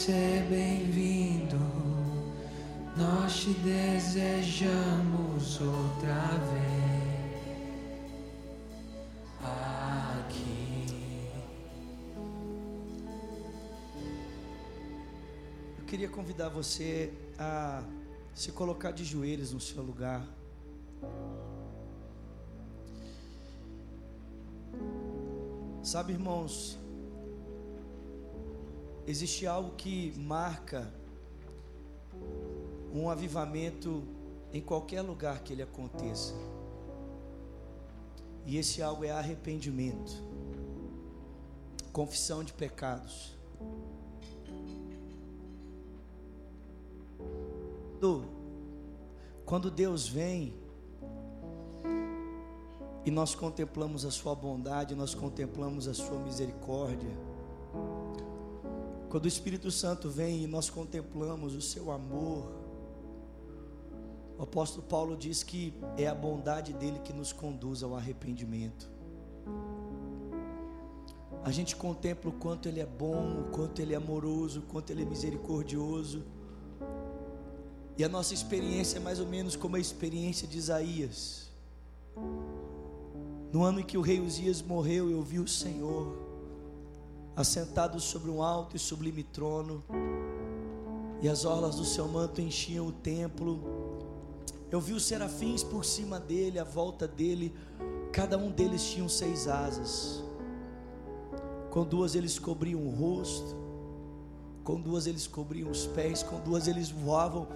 ser bem-vindo, nós te desejamos outra vez aqui. Eu queria convidar você a se colocar de joelhos no seu lugar. Sabe, irmãos, existe algo que marca um avivamento em qualquer lugar que ele aconteça. E esse algo é arrependimento, confissão de pecados. Quando Deus vem e nós contemplamos a Sua bondade, nós contemplamos a Sua misericórdia. Quando o Espírito Santo vem e nós contemplamos o Seu amor, o apóstolo Paulo diz que é a bondade dele que nos conduz ao arrependimento. A gente contempla o quanto ele é bom, o quanto ele é amoroso, o quanto ele é misericordioso. E a nossa experiência é mais ou menos como a experiência de Isaías. No ano em que o rei Uzias morreu, eu vi o Senhor assentado sobre um alto e sublime trono, e as orlas do seu manto enchiam o templo. Eu vi os serafins por cima dele, à volta dele, cada um deles tinha seis asas. Com duas eles cobriam o rosto, com duas eles cobriam os pés, com duas eles voavam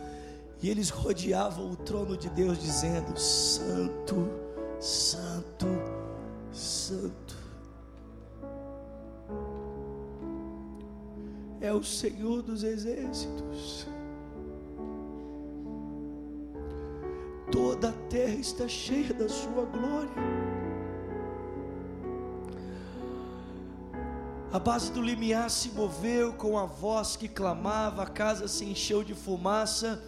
e eles rodeavam o trono de Deus, dizendo: Santo, Santo, Santo. É o Senhor dos exércitos. Toda a terra está cheia da Sua glória. A base do limiar se moveu com a voz que clamava, a casa se encheu de fumaça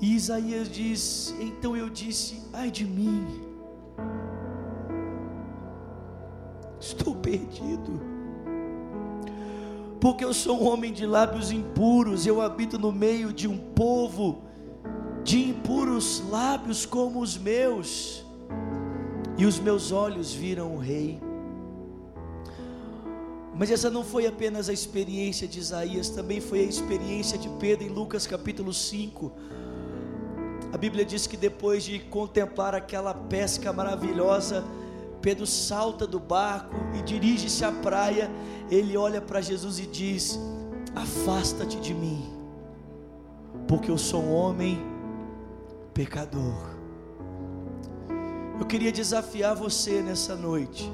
e Isaías diz: Então eu disse, ai de mim, estou perdido, porque eu sou um homem de lábios impuros, eu habito no meio de um povo de impuros lábios como os meus, e os meus olhos viram o Rei. Mas essa não foi apenas a experiência de Isaías, também foi a experiência de Pedro em Lucas capítulo 5 a Bíblia diz que depois de contemplar aquela pesca maravilhosa, Pedro salta do barco e dirige-se à praia. Ele olha para Jesus e diz: Afasta-te de mim, porque eu sou um homem pecador. Eu queria desafiar você nessa noite,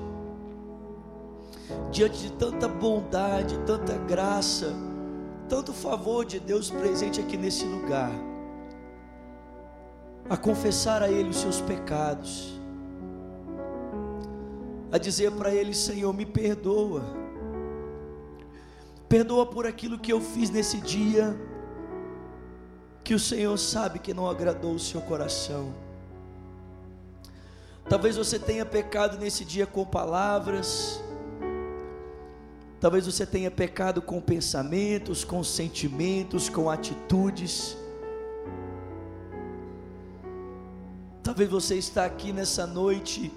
diante de tanta bondade, tanta graça, tanto favor de Deus presente aqui nesse lugar a confessar a Ele os seus pecados, a dizer para Ele: Senhor, me perdoa, perdoa por aquilo que eu fiz nesse dia, que o Senhor sabe que não agradou o seu coração. Talvez você tenha pecado nesse dia com palavras, talvez você tenha pecado com pensamentos, com sentimentos, com atitudes. Talvez você está aqui nessa noite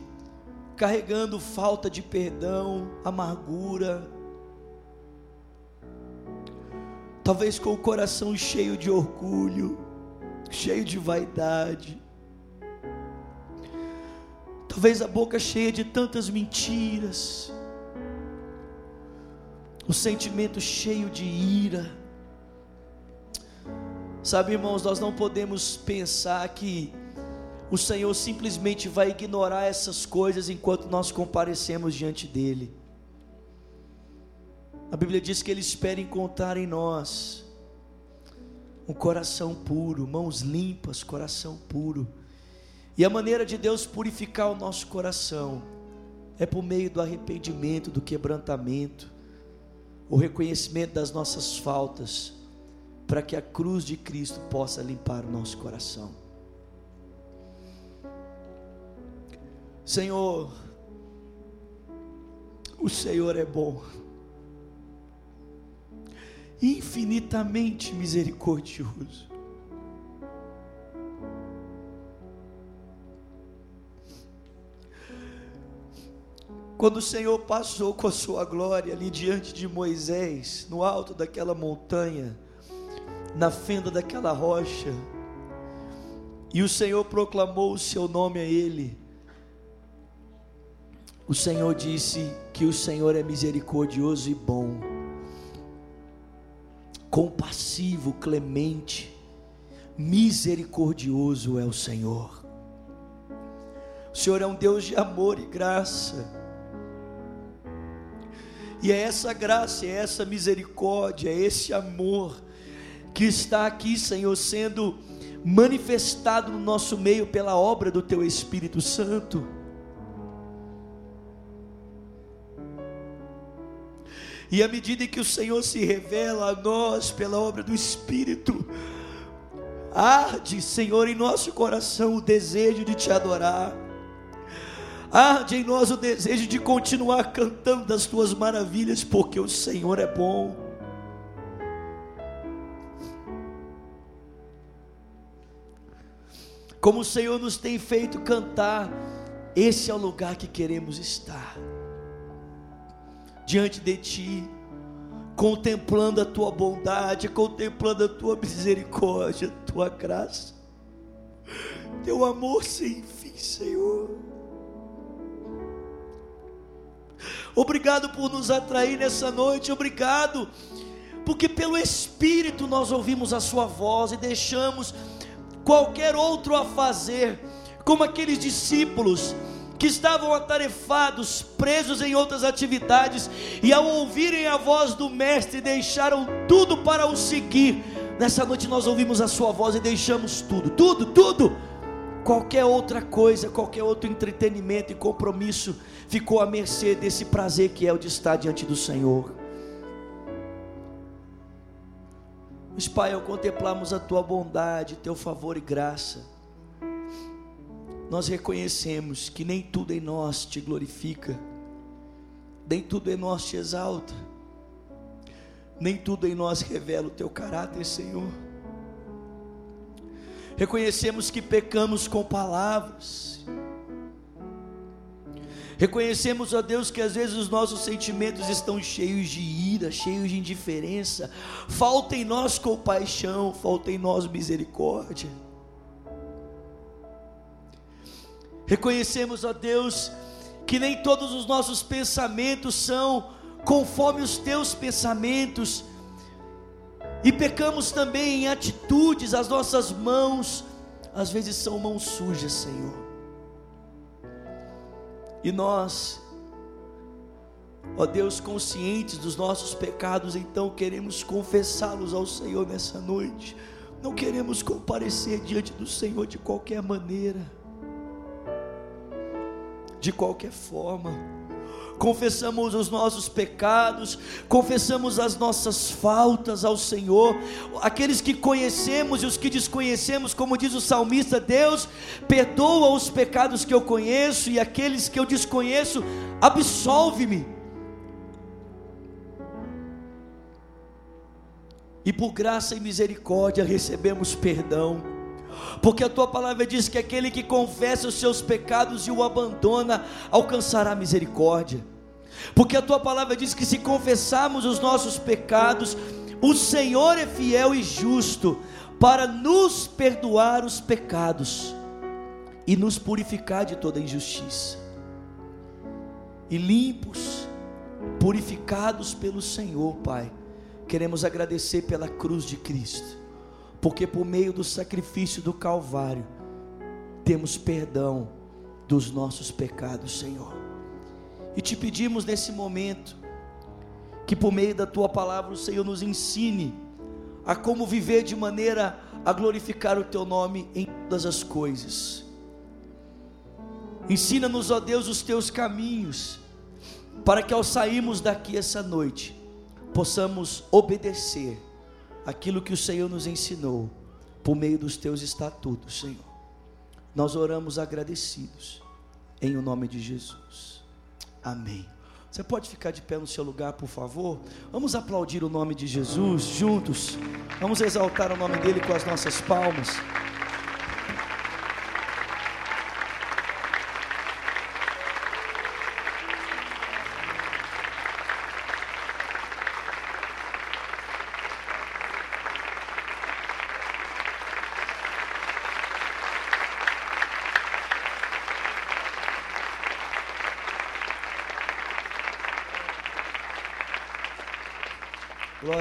carregando falta de perdão, amargura. Talvez com o coração cheio de orgulho, cheio de vaidade. Talvez a boca cheia de tantas mentiras. O sentimento cheio de ira. Sabe, irmãos, nós não podemos pensar que o Senhor simplesmente vai ignorar essas coisas enquanto nós comparecemos diante dEle. A Bíblia diz que Ele espera encontrar em nós um coração puro, mãos limpas, coração puro. E a maneira de Deus purificar o nosso coração é por meio do arrependimento, do quebrantamento, o reconhecimento das nossas faltas, para que a cruz de Cristo possa limpar o nosso coração. Senhor, o Senhor é bom. infinitamente misericordioso. Quando o Senhor passou com a sua glória ali diante de Moisés, no alto daquela montanha, na fenda daquela rocha, e o Senhor proclamou o seu nome a ele, o Senhor disse que o Senhor é misericordioso e bom, compassivo, clemente, misericordioso é o Senhor. O Senhor é um Deus de amor e graça. E é essa graça, é essa misericórdia, é esse amor que está aqui, Senhor, sendo manifestado no nosso meio pela obra do Teu Espírito Santo. E à medida que o Senhor se revela a nós pela obra do Espírito, arde, Senhor, em nosso coração o desejo de te adorar Arde em nós o desejo de continuar cantando das tuas maravilhas, porque o Senhor é bom. Como o Senhor nos tem feito cantar, esse é o lugar que queremos estar. Diante de Ti, contemplando a Tua bondade, contemplando a Tua misericórdia, a Tua graça, Teu amor sem fim, Senhor. Obrigado por nos atrair nessa noite, obrigado, porque pelo Espírito nós ouvimos a Sua voz e deixamos qualquer outro a fazer, como aqueles discípulos que estavam atarefados, presos em outras atividades, e ao ouvirem a voz do Mestre, deixaram tudo para o seguir. Nessa noite nós ouvimos a Sua voz e deixamos tudo, tudo, tudo qualquer outra coisa, qualquer outro entretenimento e compromisso ficou à mercê desse prazer que é o de estar diante do Senhor. Mas, Pai, ao contemplarmos a tua bondade, teu favor e graça, nós reconhecemos que nem tudo em nós te glorifica, nem tudo em nós te exalta, nem tudo em nós revela o teu caráter, Senhor. Reconhecemos que pecamos com palavras, reconhecemos, ó Deus, que às vezes os nossos sentimentos estão cheios de ira, cheios de indiferença, falta em nós compaixão, falta em nós misericórdia. Reconhecemos, ó Deus, que nem todos os nossos pensamentos são conforme os teus pensamentos, e pecamos também em atitudes, as nossas mãos, às vezes são mãos sujas, Senhor. E nós, ó Deus, conscientes dos nossos pecados, então queremos confessá-los ao Senhor nessa noite. Não queremos comparecer diante do Senhor de qualquer maneira, de qualquer forma confessamos os nossos pecados, confessamos as nossas faltas ao Senhor, aqueles que conhecemos e os que desconhecemos, como diz o salmista, Deus perdoa os pecados que eu conheço e aqueles que eu desconheço, absolve-me. E por graça e misericórdia recebemos perdão porque a tua palavra diz que aquele que confessa os seus pecados e o abandona alcançará misericórdia. Porque a tua palavra diz que se confessarmos os nossos pecados, o Senhor é fiel e justo para nos perdoar os pecados e nos purificar de toda injustiça. E limpos, purificados pelo Senhor, Pai, queremos agradecer pela cruz de Cristo porque por meio do sacrifício do Calvário temos perdão dos nossos pecados, Senhor. E te pedimos nesse momento que por meio da tua palavra o Senhor nos ensine a como viver de maneira a glorificar o teu nome em todas as coisas. Ensina-nos, ó Deus, os teus caminhos, para que ao sairmos daqui essa noite, possamos obedecer aquilo que o Senhor nos ensinou por meio dos teus estatutos, Senhor. Nós oramos agradecidos em o nome de Jesus. Amém. Você pode ficar de pé no seu lugar, por favor? Vamos aplaudir o nome de Jesus juntos. Vamos exaltar o nome dele com as nossas palmas.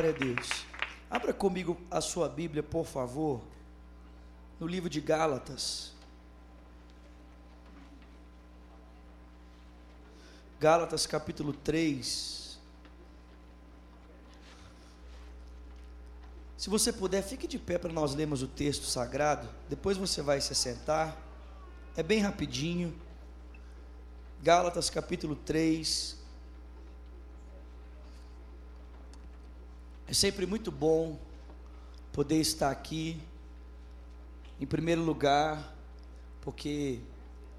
Glória a Deus. Abra comigo a sua Bíblia, por favor, no livro de Gálatas. Gálatas capítulo 3. Se você puder, fique de pé para nós lermos o texto sagrado. Depois você vai se sentar. É bem rapidinho. Gálatas capítulo 3, É sempre muito bom poder estar aqui, em primeiro lugar, porque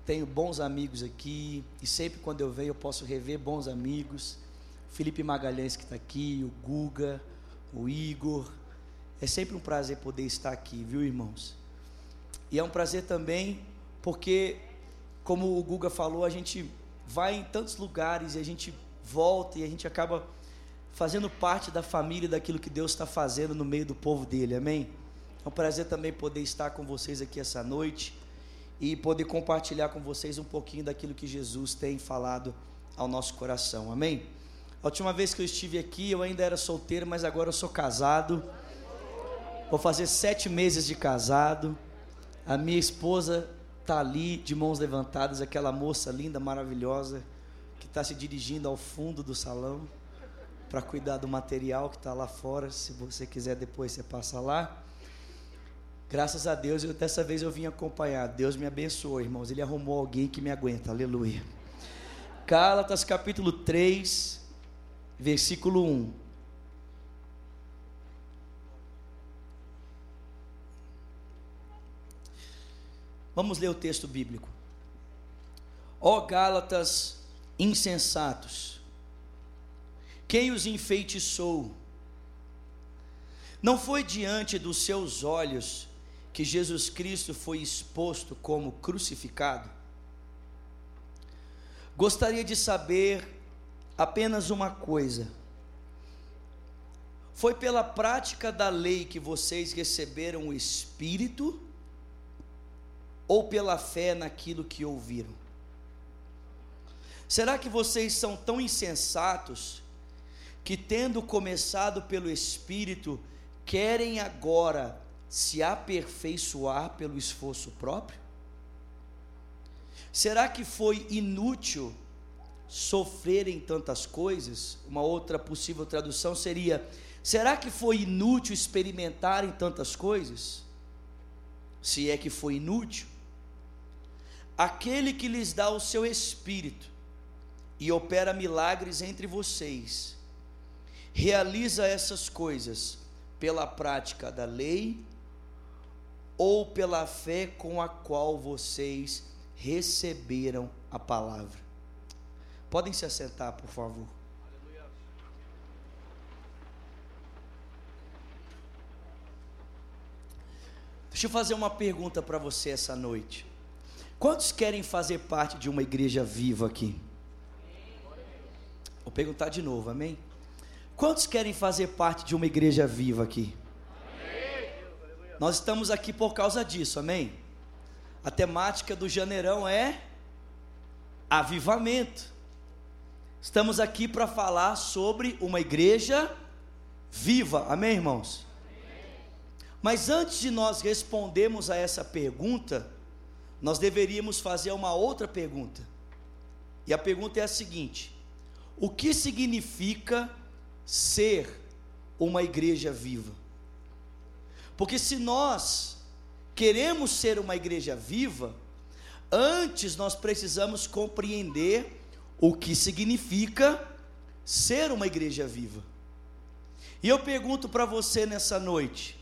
tenho bons amigos aqui, e sempre quando eu venho eu posso rever bons amigos. Felipe Magalhães que está aqui, o Guga, o Igor. É sempre um prazer poder estar aqui, viu, irmãos? E é um prazer também porque, como o Guga falou, a gente vai em tantos lugares e a gente volta e a gente acaba fazendo parte da família daquilo que Deus está fazendo no meio do povo dele, amém? É um prazer também poder estar com vocês aqui essa noite e poder compartilhar com vocês um pouquinho daquilo que Jesus tem falado ao nosso coração, amém? A última vez que eu estive aqui, eu ainda era solteiro, mas agora eu sou casado. Vou fazer sete meses de casado. A minha esposa está ali, de mãos levantadas, aquela moça linda, maravilhosa, que está se dirigindo ao fundo do salão para cuidar do material que está lá fora. Se você quiser depois você passa lá. Graças a Deus, eu, dessa vez eu vim acompanhar. Deus me abençoou, irmãos. Ele arrumou alguém que me aguenta. Aleluia. Gálatas capítulo 3, versículo 1. Vamos ler o texto bíblico. Ó Gálatas insensatos, quem os enfeitiçou? Não foi diante dos seus olhos que Jesus Cristo foi exposto como crucificado? Gostaria de saber apenas uma coisa. Foi pela prática da lei que vocês receberam o Espírito ou pela fé naquilo que ouviram? Será que vocês são tão insensatos que, tendo começado pelo Espírito, querem agora se aperfeiçoar pelo esforço próprio? Será que foi inútil sofrerem tantas coisas? Uma outra possível tradução seria: será que foi inútil experimentarem tantas coisas? Se é que foi inútil, aquele que lhes dá o seu espírito e opera milagres entre vocês, realiza essas coisas pela prática da lei ou pela fé com a qual vocês receberam a palavra. Podem se assentar, por favor. Deixa eu fazer uma pergunta para você essa noite. Quantos querem fazer parte de uma igreja viva aqui? Vou perguntar de novo, amém? Quantos querem fazer parte de uma igreja viva aqui? Nós estamos aqui por causa disso, amém? A temática do janeirão é avivamento. Estamos aqui para falar sobre uma igreja viva, amém, irmãos? Mas antes de nós respondermos a essa pergunta, nós deveríamos fazer uma outra pergunta. E a pergunta é a seguinte: o que significa ser uma igreja viva. Porque se nós queremos ser uma igreja viva, antes nós precisamos compreender o que significa ser uma igreja viva. E eu pergunto para você nessa noite: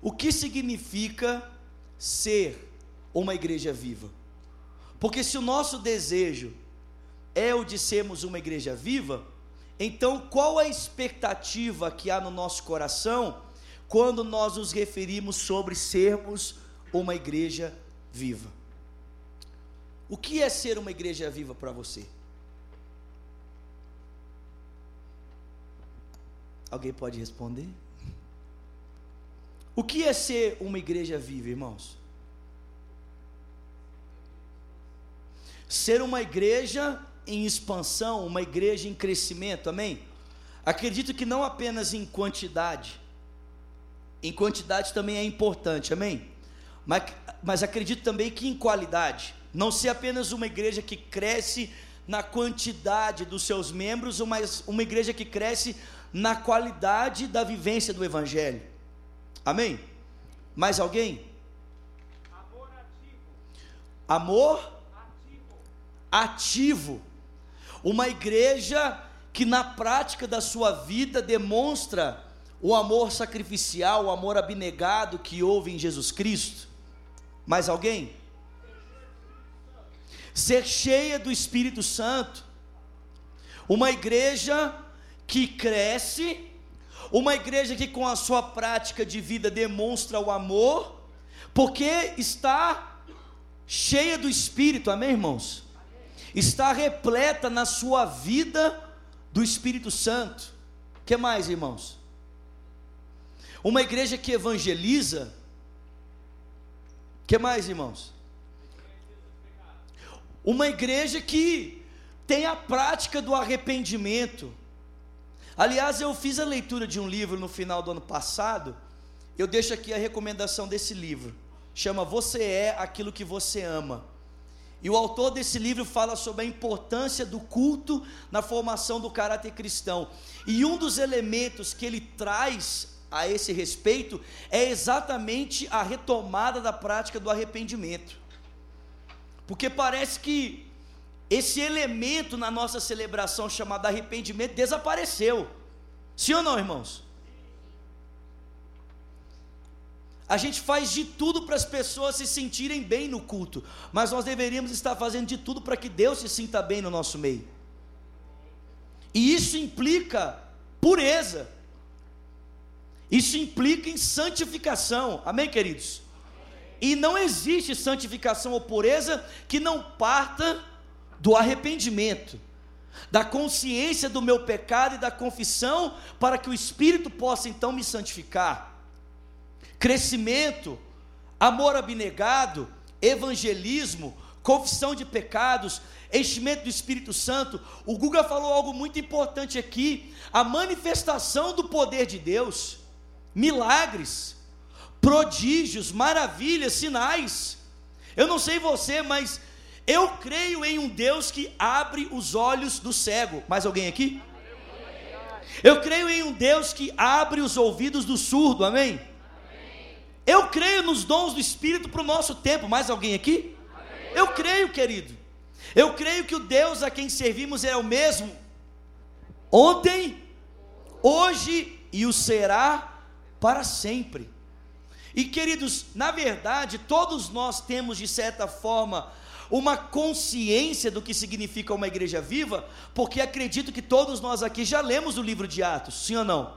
o que significa ser uma igreja viva? Porque se o nosso desejo é o de sermos uma igreja viva, então qual a expectativa que há no nosso coração quando nós nos referimos sobre sermos uma igreja viva? O que é ser uma igreja viva para você? Alguém pode responder? O que é ser uma igreja viva, irmãos? Ser uma igreja em expansão, uma igreja em crescimento, amém? Acredito que não apenas em quantidade, em quantidade também é importante, amém? Mas, mas acredito também que em qualidade, não ser apenas uma igreja que cresce na quantidade dos seus membros, mas uma igreja que cresce na qualidade da vivência do Evangelho. Amém? Mais alguém? Amor ativo. Amor ativo. Uma igreja que na prática da sua vida demonstra o amor sacrificial, o amor abnegado que houve em Jesus Cristo. Mais alguém? Ser cheia do Espírito Santo. Uma igreja que cresce, uma igreja que com a sua prática de vida demonstra o amor, porque está cheia do Espírito, amém, irmãos? Está repleta na sua vida do Espírito Santo. Que mais, irmãos? Uma igreja que evangeliza. Que mais, irmãos? Uma igreja que tem a prática do arrependimento Aliás, eu fiz a leitura de um livro no final do ano passado. Eu deixo aqui a recomendação desse livro. Chama Você é aquilo que você ama. E o autor desse livro fala sobre a importância do culto na formação do caráter cristão. E um dos elementos que ele traz a esse respeito é exatamente a retomada da prática do arrependimento. Porque parece que esse elemento na nossa celebração chamado arrependimento desapareceu. Sim ou não, irmãos? A gente faz de tudo para as pessoas se sentirem bem no culto, mas nós deveríamos estar fazendo de tudo para que Deus se sinta bem no nosso meio. E isso implica pureza. Isso implica em santificação. Amém, queridos? E não existe santificação ou pureza que não parta do arrependimento, da consciência do meu pecado e da confissão, para que o Espírito possa então me santificar. Crescimento, amor abnegado, evangelismo, confissão de pecados, enchimento do Espírito Santo. O Guga falou algo muito importante aqui: a manifestação do poder de Deus, milagres, prodígios, maravilhas, sinais. Eu não sei você, mas eu creio em um Deus que abre os olhos do cego. Mais alguém aqui? Eu creio em um Deus que abre os ouvidos do surdo. Amém? Eu creio nos dons do Espírito para o nosso tempo. Mais alguém aqui? Eu creio, querido. Eu creio que o Deus a quem servimos é o mesmo ontem, hoje e o será para sempre. E queridos, na verdade, todos nós temos de certa forma uma consciência do que significa uma igreja viva, porque acredito que todos nós aqui já lemos o livro de Atos, sim ou não?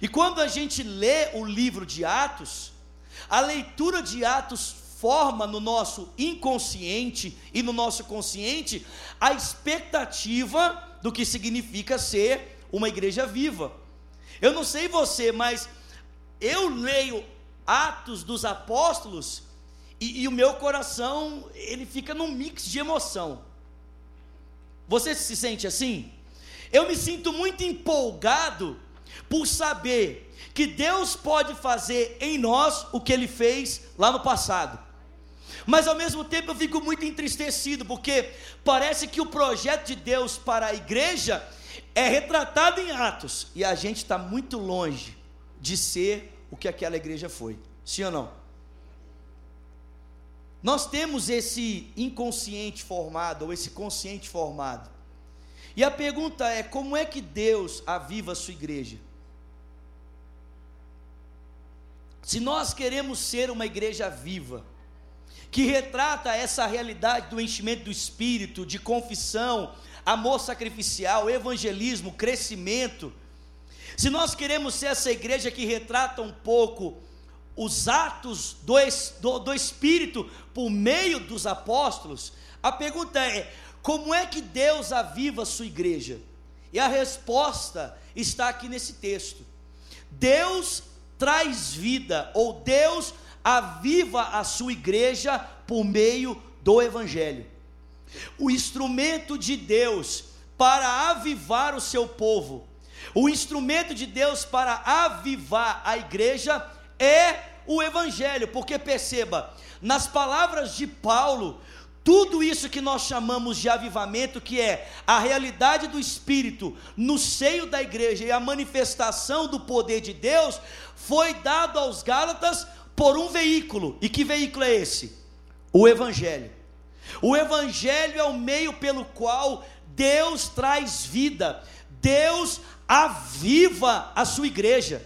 E quando a gente lê o livro de Atos, a leitura de Atos forma no nosso inconsciente e no nosso consciente a expectativa do que significa ser uma igreja viva. Eu não sei você, mas eu leio Atos dos Apóstolos e, e o meu coração, ele fica num mix de emoção. Você se sente assim? Eu me sinto muito empolgado por saber que Deus pode fazer em nós o que ele fez lá no passado. Mas ao mesmo tempo eu fico muito entristecido, porque parece que o projeto de Deus para a igreja é retratado em Atos, e a gente está muito longe de ser o que aquela igreja foi. Sim ou não? Nós temos esse inconsciente formado, ou esse consciente formado. E a pergunta é: como é que Deus aviva a sua igreja? Se nós queremos ser uma igreja viva, que retrata essa realidade do enchimento do espírito, de confissão, amor sacrificial, evangelismo, crescimento, se nós queremos ser essa igreja que retrata um pouco os atos do, do, do Espírito por meio dos apóstolos, a pergunta é: como é que Deus aviva a sua igreja? E a resposta está aqui nesse texto. Deus traz vida, ou Deus aviva a sua igreja por meio do Evangelho. O instrumento de Deus para avivar o seu povo, o instrumento de Deus para avivar a igreja é o Evangelho, porque perceba, nas palavras de Paulo, tudo isso que nós chamamos de avivamento, que é a realidade do Espírito no seio da igreja e a manifestação do poder de Deus, foi dado aos Gálatas por um veículo. E que veículo é esse? O Evangelho. O Evangelho é o meio pelo qual Deus traz vida, Deus aviva a sua igreja.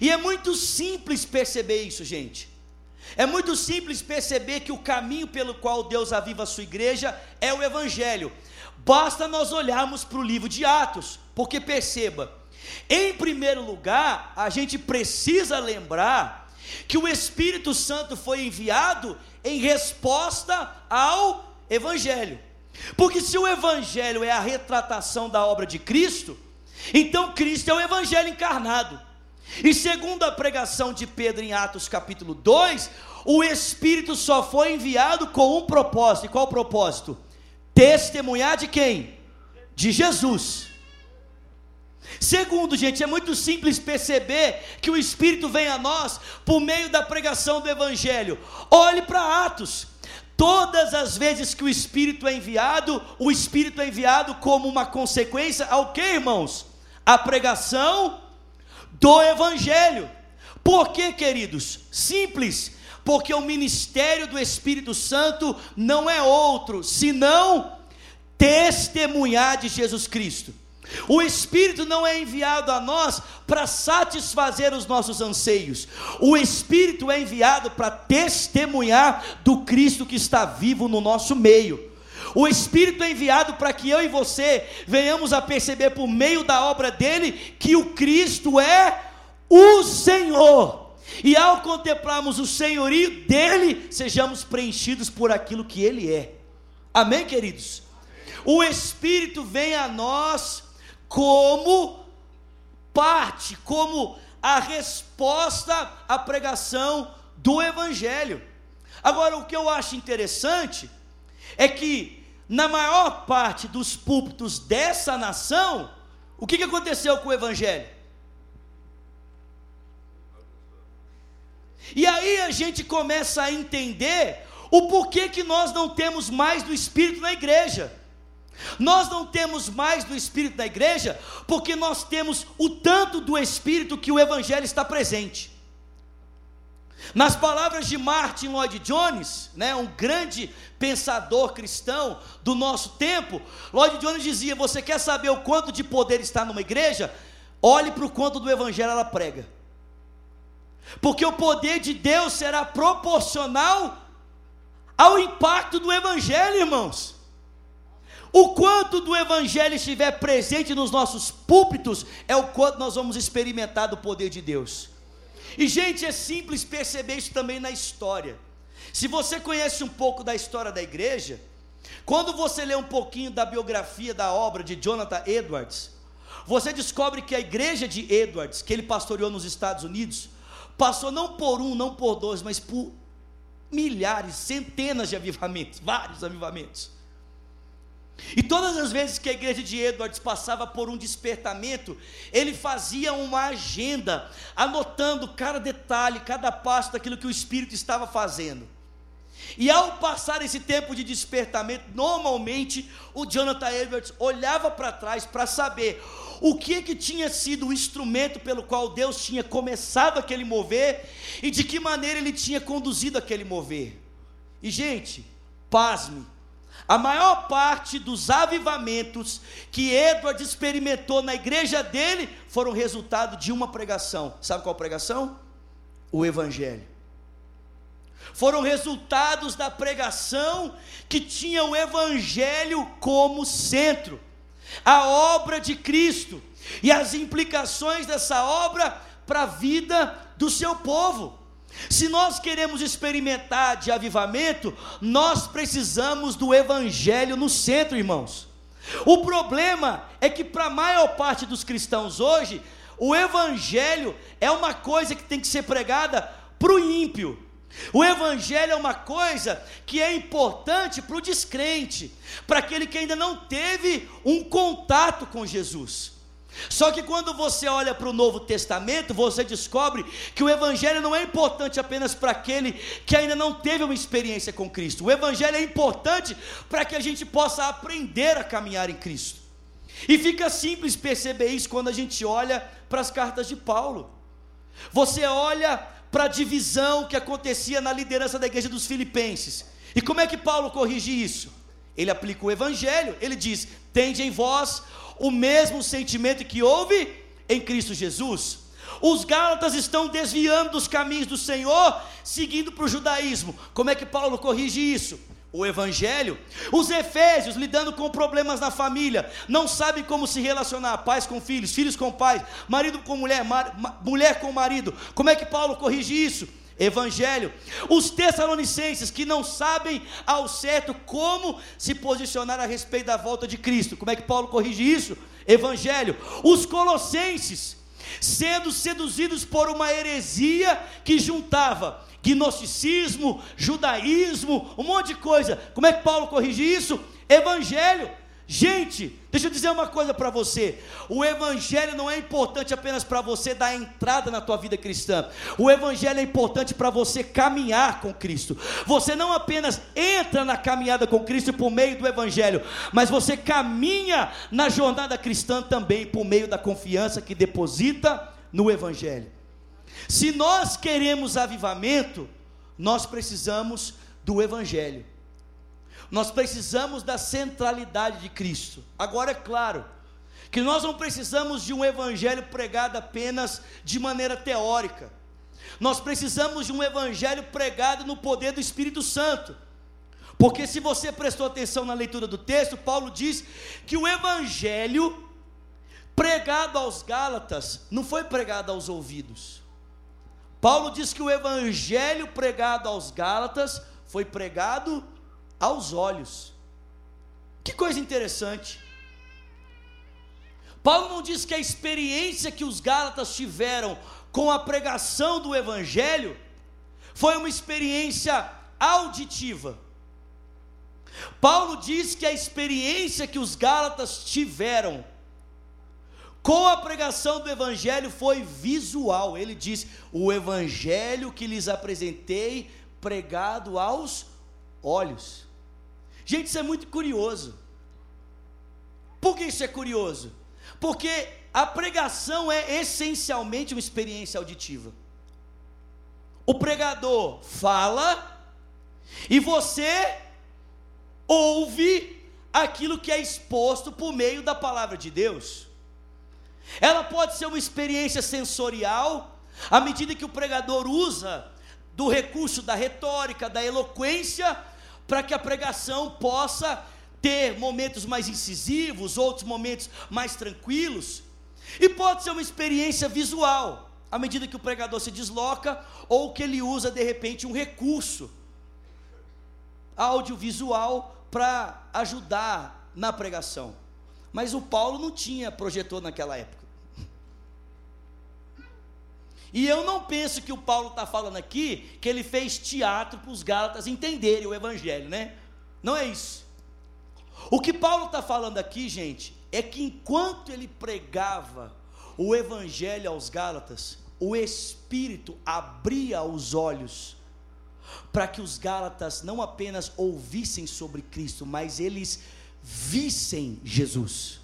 E é muito simples perceber isso, gente. É muito simples perceber que o caminho pelo qual Deus aviva a sua igreja é o Evangelho. Basta nós olharmos para o livro de Atos, porque perceba, em primeiro lugar, a gente precisa lembrar que o Espírito Santo foi enviado em resposta ao Evangelho. Porque se o Evangelho é a retratação da obra de Cristo, então Cristo é o Evangelho encarnado. E segundo a pregação de Pedro em Atos capítulo 2, o Espírito só foi enviado com um propósito. E qual propósito? Testemunhar de quem? De Jesus. Segundo, gente, é muito simples perceber que o Espírito vem a nós por meio da pregação do Evangelho. Olhe para Atos. Todas as vezes que o Espírito é enviado, o Espírito é enviado como uma consequência ao que, irmãos? A pregação do Evangelho. Por que, queridos? Simples, porque o ministério do Espírito Santo não é outro senão testemunhar de Jesus Cristo. O Espírito não é enviado a nós para satisfazer os nossos anseios. O Espírito é enviado para testemunhar do Cristo que está vivo no nosso meio. O Espírito é enviado para que eu e você venhamos a perceber por meio da obra dele que o Cristo é o Senhor. E ao contemplarmos o senhorio dele, sejamos preenchidos por aquilo que ele é. Amém, queridos? O Espírito vem a nós como parte, como a resposta à pregação do Evangelho. Agora, o que eu acho interessante é que, na maior parte dos púlpitos dessa nação, o que, que aconteceu com o Evangelho? E aí a gente começa a entender o porquê que nós não temos mais do Espírito na igreja. Nós não temos mais do Espírito na igreja porque nós temos o tanto do Espírito que o Evangelho está presente. Nas palavras de Martin Lloyd Jones, né, um grande pensador cristão do nosso tempo, Lloyd Jones dizia: Você quer saber o quanto de poder está numa igreja? Olhe para o quanto do Evangelho ela prega, porque o poder de Deus será proporcional ao impacto do Evangelho, irmãos. O quanto do Evangelho estiver presente nos nossos púlpitos, é o quanto nós vamos experimentar do poder de Deus. E, gente, é simples perceber isso também na história. Se você conhece um pouco da história da igreja, quando você lê um pouquinho da biografia da obra de Jonathan Edwards, você descobre que a igreja de Edwards, que ele pastoreou nos Estados Unidos, passou não por um, não por dois, mas por milhares, centenas de avivamentos, vários avivamentos. E todas as vezes que a igreja de Edwards passava por um despertamento, ele fazia uma agenda, anotando cada detalhe, cada passo daquilo que o Espírito estava fazendo. E ao passar esse tempo de despertamento, normalmente o Jonathan Edwards olhava para trás para saber o que que tinha sido o instrumento pelo qual Deus tinha começado aquele mover e de que maneira ele tinha conduzido aquele mover. E gente, pasme, a maior parte dos avivamentos que Edward experimentou na igreja dele foram resultado de uma pregação. Sabe qual pregação? O Evangelho. foram resultados da pregação que tinha o Evangelho como centro, a obra de Cristo e as implicações dessa obra para a vida do seu povo. Se nós queremos experimentar de avivamento, nós precisamos do Evangelho no centro, irmãos. O problema é que, para a maior parte dos cristãos hoje, o Evangelho é uma coisa que tem que ser pregada para o ímpio. O Evangelho é uma coisa que é importante para o descrente, para aquele que ainda não teve um contato com Jesus. Só que quando você olha para o Novo Testamento, você descobre que o Evangelho não é importante apenas para aquele que ainda não teve uma experiência com Cristo. O Evangelho é importante para que a gente possa aprender a caminhar em Cristo. E fica simples perceber isso quando a gente olha para as cartas de Paulo. Você olha para a divisão que acontecia na liderança da igreja dos Filipenses. E como é que Paulo corrige isso? Ele aplica o Evangelho, ele diz: Tende em vós o mesmo sentimento que houve em Cristo Jesus. Os Gálatas estão desviando dos caminhos do Senhor, seguindo para o judaísmo. Como é que Paulo corrige isso? O Evangelho. Os Efésios lidando com problemas na família, não sabem como se relacionar, pais com filhos, filhos com pais, marido com mulher, mar, mulher com marido. Como é que Paulo corrige isso? Evangelho. Os Tessalonicenses que não sabem ao certo como se posicionar a respeito da volta de Cristo. Como é que Paulo corrige isso? Evangelho. Os Colossenses sendo seduzidos por uma heresia que juntava gnosticismo, judaísmo, um monte de coisa. Como é que Paulo corrige isso? Evangelho. Gente, deixa eu dizer uma coisa para você. O evangelho não é importante apenas para você dar entrada na tua vida cristã. O evangelho é importante para você caminhar com Cristo. Você não apenas entra na caminhada com Cristo por meio do evangelho, mas você caminha na jornada cristã também por meio da confiança que deposita no evangelho. Se nós queremos avivamento, nós precisamos do evangelho. Nós precisamos da centralidade de Cristo. Agora é claro que nós não precisamos de um evangelho pregado apenas de maneira teórica. Nós precisamos de um evangelho pregado no poder do Espírito Santo. Porque se você prestou atenção na leitura do texto, Paulo diz que o evangelho pregado aos Gálatas não foi pregado aos ouvidos. Paulo diz que o evangelho pregado aos Gálatas foi pregado aos olhos. Que coisa interessante. Paulo não diz que a experiência que os Gálatas tiveram com a pregação do Evangelho foi uma experiência auditiva. Paulo diz que a experiência que os Gálatas tiveram com a pregação do Evangelho foi visual. Ele diz: O Evangelho que lhes apresentei, pregado aos olhos. Gente, isso é muito curioso. Por que isso é curioso? Porque a pregação é essencialmente uma experiência auditiva. O pregador fala e você ouve aquilo que é exposto por meio da palavra de Deus. Ela pode ser uma experiência sensorial, à medida que o pregador usa do recurso da retórica, da eloquência, para que a pregação possa ter momentos mais incisivos, outros momentos mais tranquilos. E pode ser uma experiência visual, à medida que o pregador se desloca ou que ele usa de repente um recurso audiovisual para ajudar na pregação. Mas o Paulo não tinha projetor naquela época. E eu não penso que o Paulo está falando aqui que ele fez teatro para os Gálatas entenderem o Evangelho, né? Não é isso. O que Paulo está falando aqui, gente, é que enquanto ele pregava o Evangelho aos Gálatas, o Espírito abria os olhos para que os Gálatas não apenas ouvissem sobre Cristo, mas eles vissem Jesus.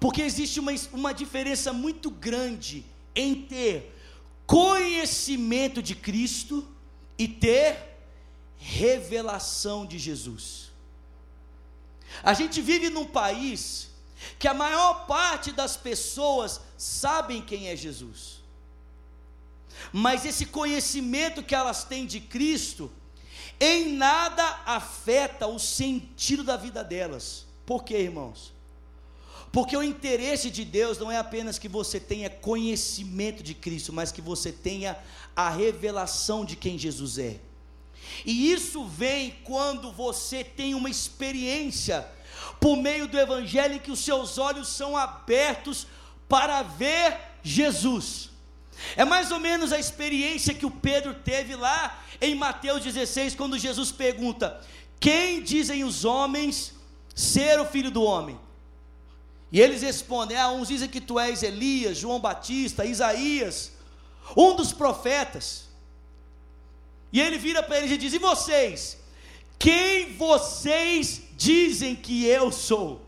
Porque existe uma, uma diferença muito grande em ter conhecimento de Cristo e ter revelação de Jesus. A gente vive num país que a maior parte das pessoas sabem quem é Jesus. mas esse conhecimento que elas têm de Cristo, em nada afeta o sentido da vida delas. Por quê, irmãos? Porque o interesse de Deus não é apenas que você tenha conhecimento de Cristo, mas que você tenha a revelação de quem Jesus é. E isso vem quando você tem uma experiência por meio do Evangelho em que os seus olhos são abertos para ver Jesus. É mais ou menos a experiência que o Pedro teve lá em Mateus 16, quando Jesus pergunta: Quem dizem os homens ser o filho do homem? E eles respondem: Ah, uns dizem que tu és Elias, João Batista, Isaías, um dos profetas. E ele vira para eles e diz: E vocês? Quem vocês dizem que eu sou?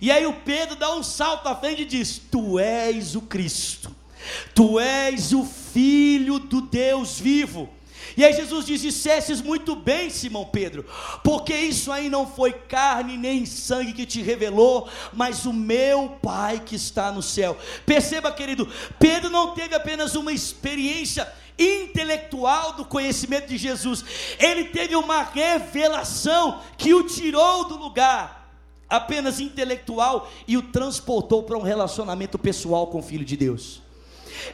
E aí o Pedro dá um salto à frente e diz: Tu és o Cristo, tu és o Filho do Deus vivo. E aí Jesus diz: Dissestes muito bem, Simão Pedro, porque isso aí não foi carne nem sangue que te revelou, mas o meu Pai que está no céu. Perceba, querido, Pedro não teve apenas uma experiência intelectual do conhecimento de Jesus, ele teve uma revelação que o tirou do lugar apenas intelectual e o transportou para um relacionamento pessoal com o Filho de Deus.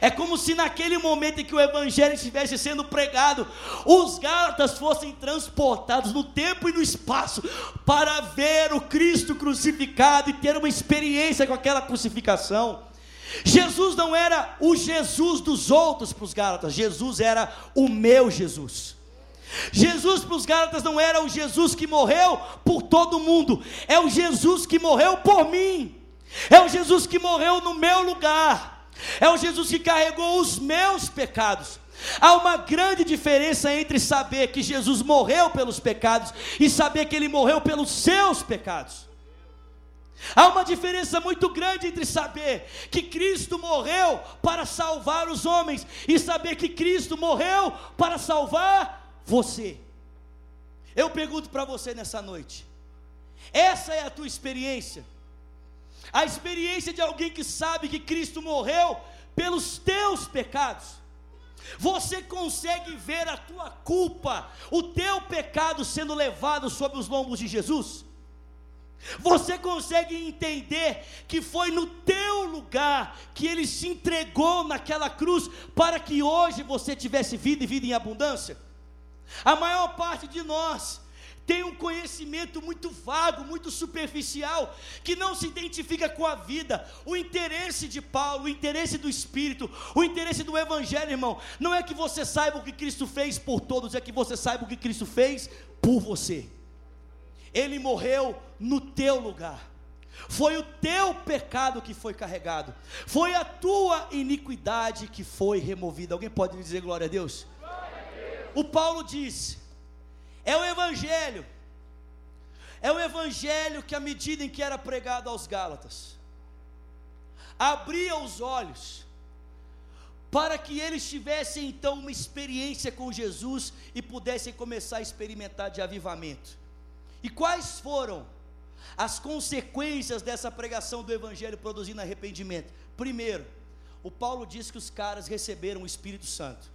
É como se naquele momento em que o evangelho estivesse sendo pregado, os Gálatas fossem transportados no tempo e no espaço para ver o Cristo crucificado e ter uma experiência com aquela crucificação. Jesus não era o Jesus dos outros para os Gálatas, Jesus era o meu Jesus. Jesus para os Gálatas não era o Jesus que morreu por todo mundo, é o Jesus que morreu por mim, é o Jesus que morreu no meu lugar. É o Jesus que carregou os meus pecados. Há uma grande diferença entre saber que Jesus morreu pelos pecados e saber que ele morreu pelos seus pecados. Há uma diferença muito grande entre saber que Cristo morreu para salvar os homens e saber que Cristo morreu para salvar você. Eu pergunto para você nessa noite: essa é a tua experiência? A experiência de alguém que sabe que Cristo morreu pelos teus pecados. Você consegue ver a tua culpa, o teu pecado sendo levado sobre os lombos de Jesus? Você consegue entender que foi no teu lugar que ele se entregou naquela cruz para que hoje você tivesse vida e vida em abundância? A maior parte de nós tem um conhecimento muito vago, muito superficial, que não se identifica com a vida. O interesse de Paulo, o interesse do Espírito, o interesse do Evangelho, irmão, não é que você saiba o que Cristo fez por todos, é que você saiba o que Cristo fez por você. Ele morreu no teu lugar. Foi o teu pecado que foi carregado, foi a tua iniquidade que foi removida. Alguém pode dizer glória a Deus? Glória a Deus. O Paulo disse: é o Evangelho. É o Evangelho que, à medida em que era pregado aos Gálatas, abria os olhos, para que eles tivessem então uma experiência com Jesus e pudessem começar a experimentar de avivamento. E quais foram as consequências dessa pregação do Evangelho produzindo arrependimento? Primeiro, o Paulo diz que os caras receberam o Espírito Santo.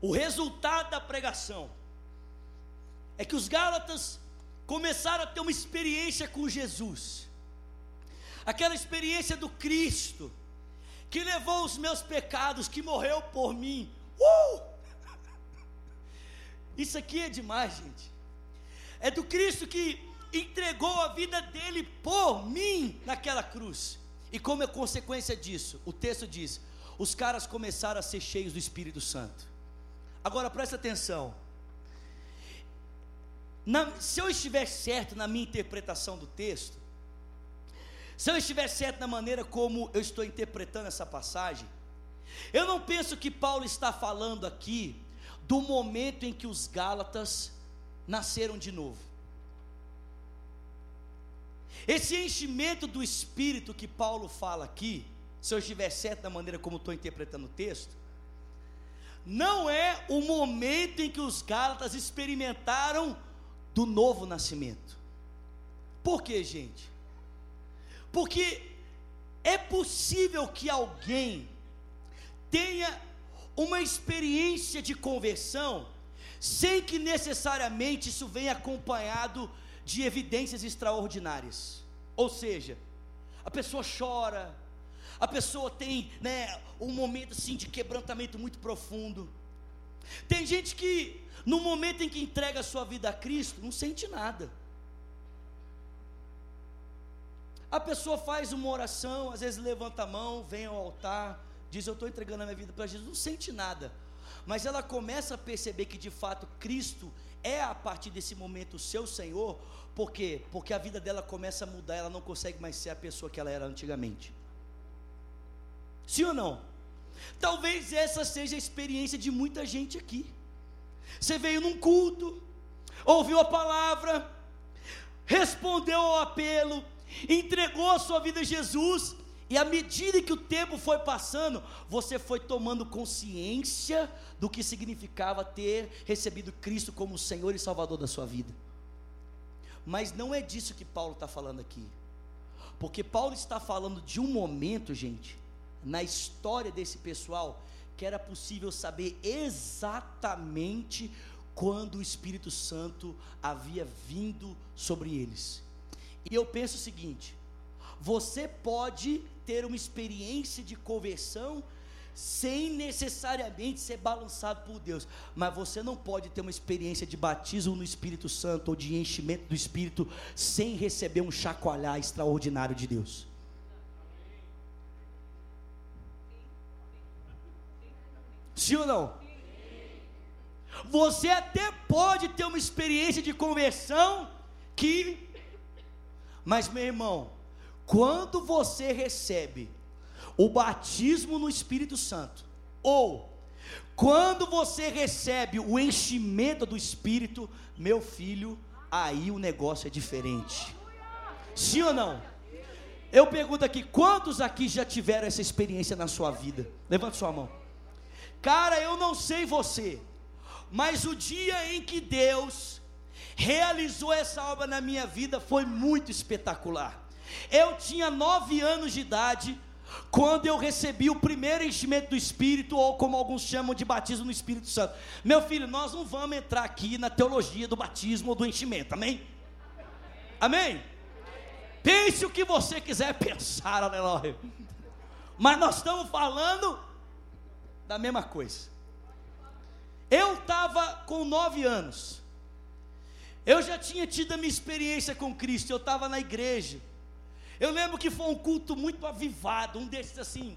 O resultado da pregação é que os Gálatas começaram a ter uma experiência com Jesus, aquela experiência do Cristo, que levou os meus pecados, que morreu por mim. Uh! Isso aqui é demais, gente. É do Cristo que entregou a vida dele por mim naquela cruz. E como é consequência disso, o texto diz: os caras começaram a ser cheios do Espírito Santo. Agora presta atenção. Na, se eu estiver certo na minha interpretação do texto, se eu estiver certo na maneira como eu estou interpretando essa passagem, eu não penso que Paulo está falando aqui do momento em que os Gálatas nasceram de novo. Esse enchimento do espírito que Paulo fala aqui, se eu estiver certo na maneira como estou interpretando o texto, não é o momento em que os Gálatas experimentaram do novo nascimento. Por quê, gente? Porque É possível que alguém tenha uma experiência de conversão sem que necessariamente isso venha acompanhado de evidências extraordinárias. Ou seja, a pessoa chora, a pessoa tem né, um momento assim de quebrantamento muito profundo. Tem gente que no momento em que entrega a sua vida a Cristo, não sente nada. A pessoa faz uma oração, às vezes levanta a mão, vem ao altar, diz: Eu estou entregando a minha vida para Jesus, não sente nada. Mas ela começa a perceber que de fato Cristo é a partir desse momento o seu Senhor, por quê? Porque a vida dela começa a mudar, ela não consegue mais ser a pessoa que ela era antigamente. Sim ou não? Talvez essa seja a experiência de muita gente aqui. Você veio num culto, ouviu a palavra, respondeu ao apelo, entregou a sua vida a Jesus, e à medida que o tempo foi passando, você foi tomando consciência do que significava ter recebido Cristo como Senhor e Salvador da sua vida. Mas não é disso que Paulo está falando aqui, porque Paulo está falando de um momento, gente, na história desse pessoal, que era possível saber exatamente quando o Espírito Santo havia vindo sobre eles. E eu penso o seguinte: você pode ter uma experiência de conversão sem necessariamente ser balançado por Deus, mas você não pode ter uma experiência de batismo no Espírito Santo ou de enchimento do Espírito sem receber um chacoalhar extraordinário de Deus. Sim ou não? Você até pode ter uma experiência de conversão que, mas meu irmão, quando você recebe o batismo no Espírito Santo, ou quando você recebe o enchimento do Espírito, meu filho, aí o negócio é diferente. Sim ou não? Eu pergunto aqui, quantos aqui já tiveram essa experiência na sua vida? Levante sua mão. Cara, eu não sei você, mas o dia em que Deus realizou essa obra na minha vida foi muito espetacular. Eu tinha nove anos de idade quando eu recebi o primeiro enchimento do Espírito, ou como alguns chamam de batismo no Espírito Santo. Meu filho, nós não vamos entrar aqui na teologia do batismo ou do enchimento, amém? Amém? Pense o que você quiser pensar, aleluia. Mas nós estamos falando da mesma coisa. Eu estava com nove anos. Eu já tinha tido a minha experiência com Cristo. Eu estava na igreja. Eu lembro que foi um culto muito avivado, um desses assim.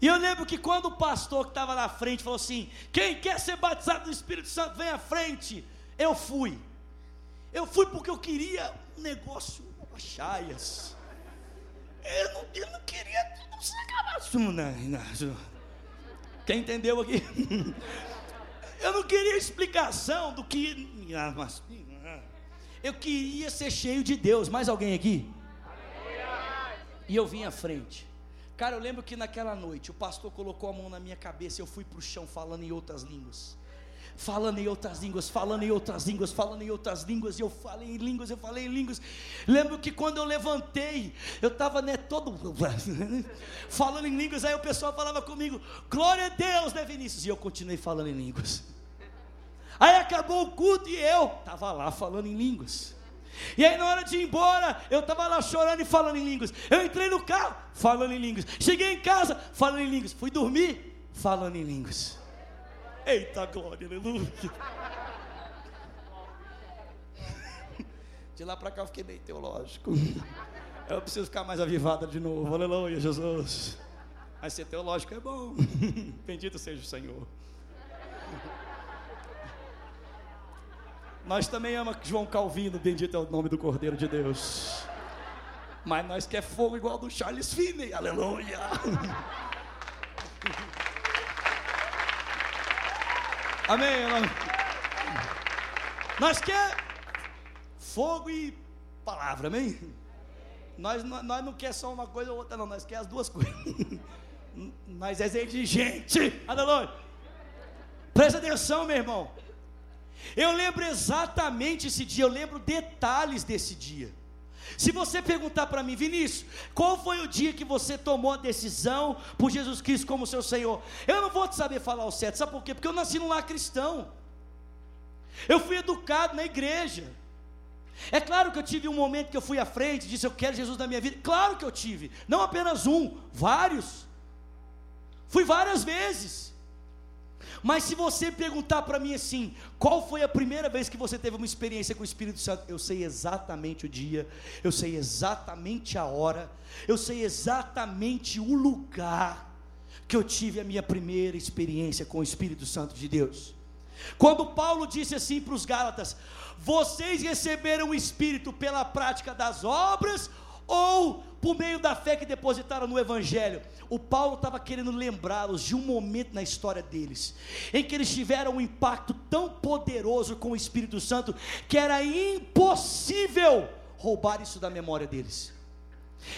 E eu lembro que quando o pastor que estava na frente falou assim: Quem quer ser batizado do Espírito Santo, vem à frente. Eu fui. Eu fui porque eu queria um negócio, chaias. Eu não, eu não queria acabar. Quem entendeu aqui? Eu não queria explicação do que. Eu queria ser cheio de Deus. Mais alguém aqui? E eu vim à frente. Cara, eu lembro que naquela noite o pastor colocou a mão na minha cabeça e eu fui para o chão falando em outras línguas. Falando em outras línguas, falando em outras línguas, falando em outras línguas, e eu falei em línguas, eu falei em línguas. Lembro que quando eu levantei, eu estava né, todo falando em línguas, aí o pessoal falava comigo, glória a Deus, né, Vinícius? E eu continuei falando em línguas. Aí acabou o culto e eu estava lá falando em línguas. E aí na hora de ir embora, eu estava lá chorando e falando em línguas. Eu entrei no carro falando em línguas. Cheguei em casa falando em línguas. Fui dormir falando em línguas. Eita glória, aleluia. De lá para cá eu fiquei meio teológico. Eu preciso ficar mais avivada de novo. Aleluia, Jesus. Mas ser teológico é bom. Bendito seja o Senhor. Nós também amamos João Calvino, bendito é o nome do Cordeiro de Deus. Mas nós quer fogo igual do Charles Finney, aleluia. Amém. Nós quer fogo e palavra, amém? Nós, nós não quer só uma coisa ou outra, não, nós quer as duas coisas. Nós é exigente, aleluia. Presta atenção, meu irmão. Eu lembro exatamente esse dia, eu lembro detalhes desse dia. Se você perguntar para mim, Vinícius, qual foi o dia que você tomou a decisão por Jesus Cristo como seu Senhor? Eu não vou te saber falar o certo, sabe por quê? Porque eu nasci num lar cristão. Eu fui educado na igreja. É claro que eu tive um momento que eu fui à frente, disse eu quero Jesus na minha vida. Claro que eu tive, não apenas um, vários. Fui várias vezes. Mas se você perguntar para mim assim, qual foi a primeira vez que você teve uma experiência com o Espírito Santo? Eu sei exatamente o dia, eu sei exatamente a hora, eu sei exatamente o lugar que eu tive a minha primeira experiência com o Espírito Santo de Deus. Quando Paulo disse assim para os Gálatas: Vocês receberam o Espírito pela prática das obras ou por meio da fé que depositaram no Evangelho. O Paulo estava querendo lembrá-los de um momento na história deles, em que eles tiveram um impacto tão poderoso com o Espírito Santo, que era impossível roubar isso da memória deles.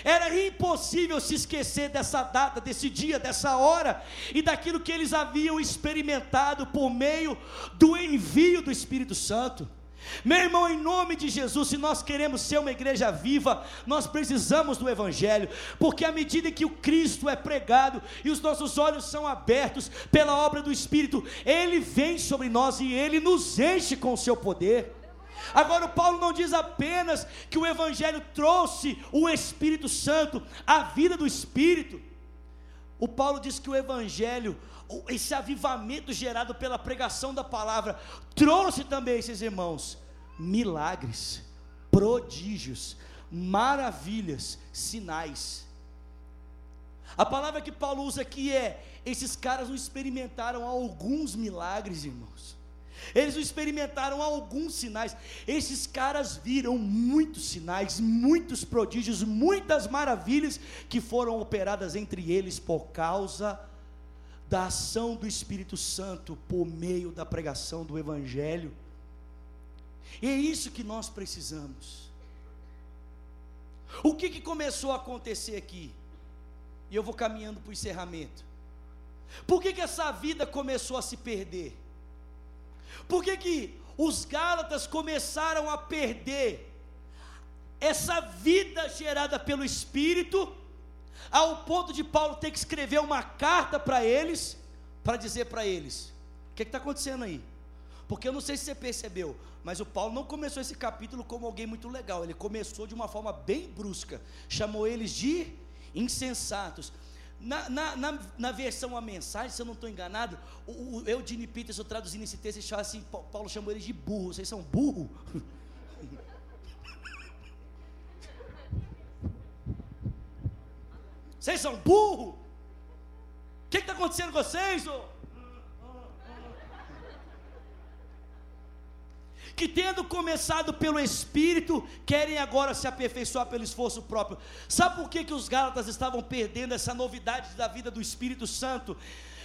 Era impossível se esquecer dessa data, desse dia, dessa hora e daquilo que eles haviam experimentado por meio do envio do Espírito Santo. Meu irmão, em nome de Jesus, se nós queremos ser uma igreja viva, nós precisamos do Evangelho, porque à medida que o Cristo é pregado e os nossos olhos são abertos pela obra do Espírito, ele vem sobre nós e ele nos enche com o seu poder. Agora, o Paulo não diz apenas que o Evangelho trouxe o Espírito Santo, a vida do Espírito. O Paulo diz que o Evangelho esse avivamento gerado pela pregação da palavra, trouxe também esses irmãos milagres, prodígios, maravilhas, sinais. A palavra que Paulo usa aqui é: esses caras não experimentaram alguns milagres, irmãos. Eles não experimentaram alguns sinais. Esses caras viram muitos sinais, muitos prodígios, muitas maravilhas que foram operadas entre eles por causa da ação do Espírito Santo por meio da pregação do Evangelho. E é isso que nós precisamos. O que, que começou a acontecer aqui? E eu vou caminhando para o encerramento. Por que, que essa vida começou a se perder? Por que, que os Gálatas começaram a perder essa vida gerada pelo Espírito? Ao ponto de Paulo ter que escrever uma carta para eles, para dizer para eles: o que está acontecendo aí? Porque eu não sei se você percebeu, mas o Paulo não começou esse capítulo como alguém muito legal, ele começou de uma forma bem brusca, chamou eles de insensatos. Na, na, na, na versão a mensagem, se eu não estou enganado, o, o Eugene Peterson traduzindo esse texto, ele chama assim, Paulo chamou eles de burro, vocês são burro? Vocês são burro? O que está acontecendo com vocês? Oh? Que tendo começado pelo Espírito, querem agora se aperfeiçoar pelo esforço próprio. Sabe por que, que os Gálatas estavam perdendo essa novidade da vida do Espírito Santo?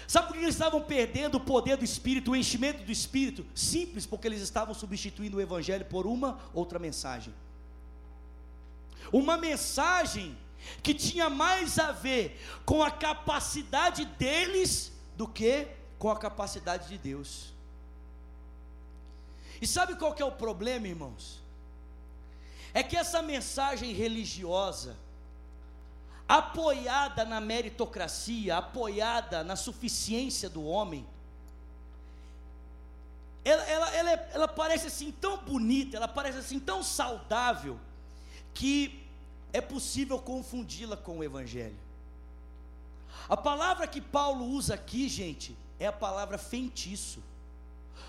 Sabe por que eles estavam perdendo o poder do Espírito, o enchimento do Espírito? Simples, porque eles estavam substituindo o Evangelho por uma outra mensagem. Uma mensagem que tinha mais a ver com a capacidade deles do que com a capacidade de Deus. E sabe qual que é o problema, irmãos? É que essa mensagem religiosa, apoiada na meritocracia, apoiada na suficiência do homem, ela, ela, ela, ela parece assim tão bonita, ela parece assim tão saudável, que é possível confundi-la com o Evangelho. A palavra que Paulo usa aqui, gente, é a palavra feitiço.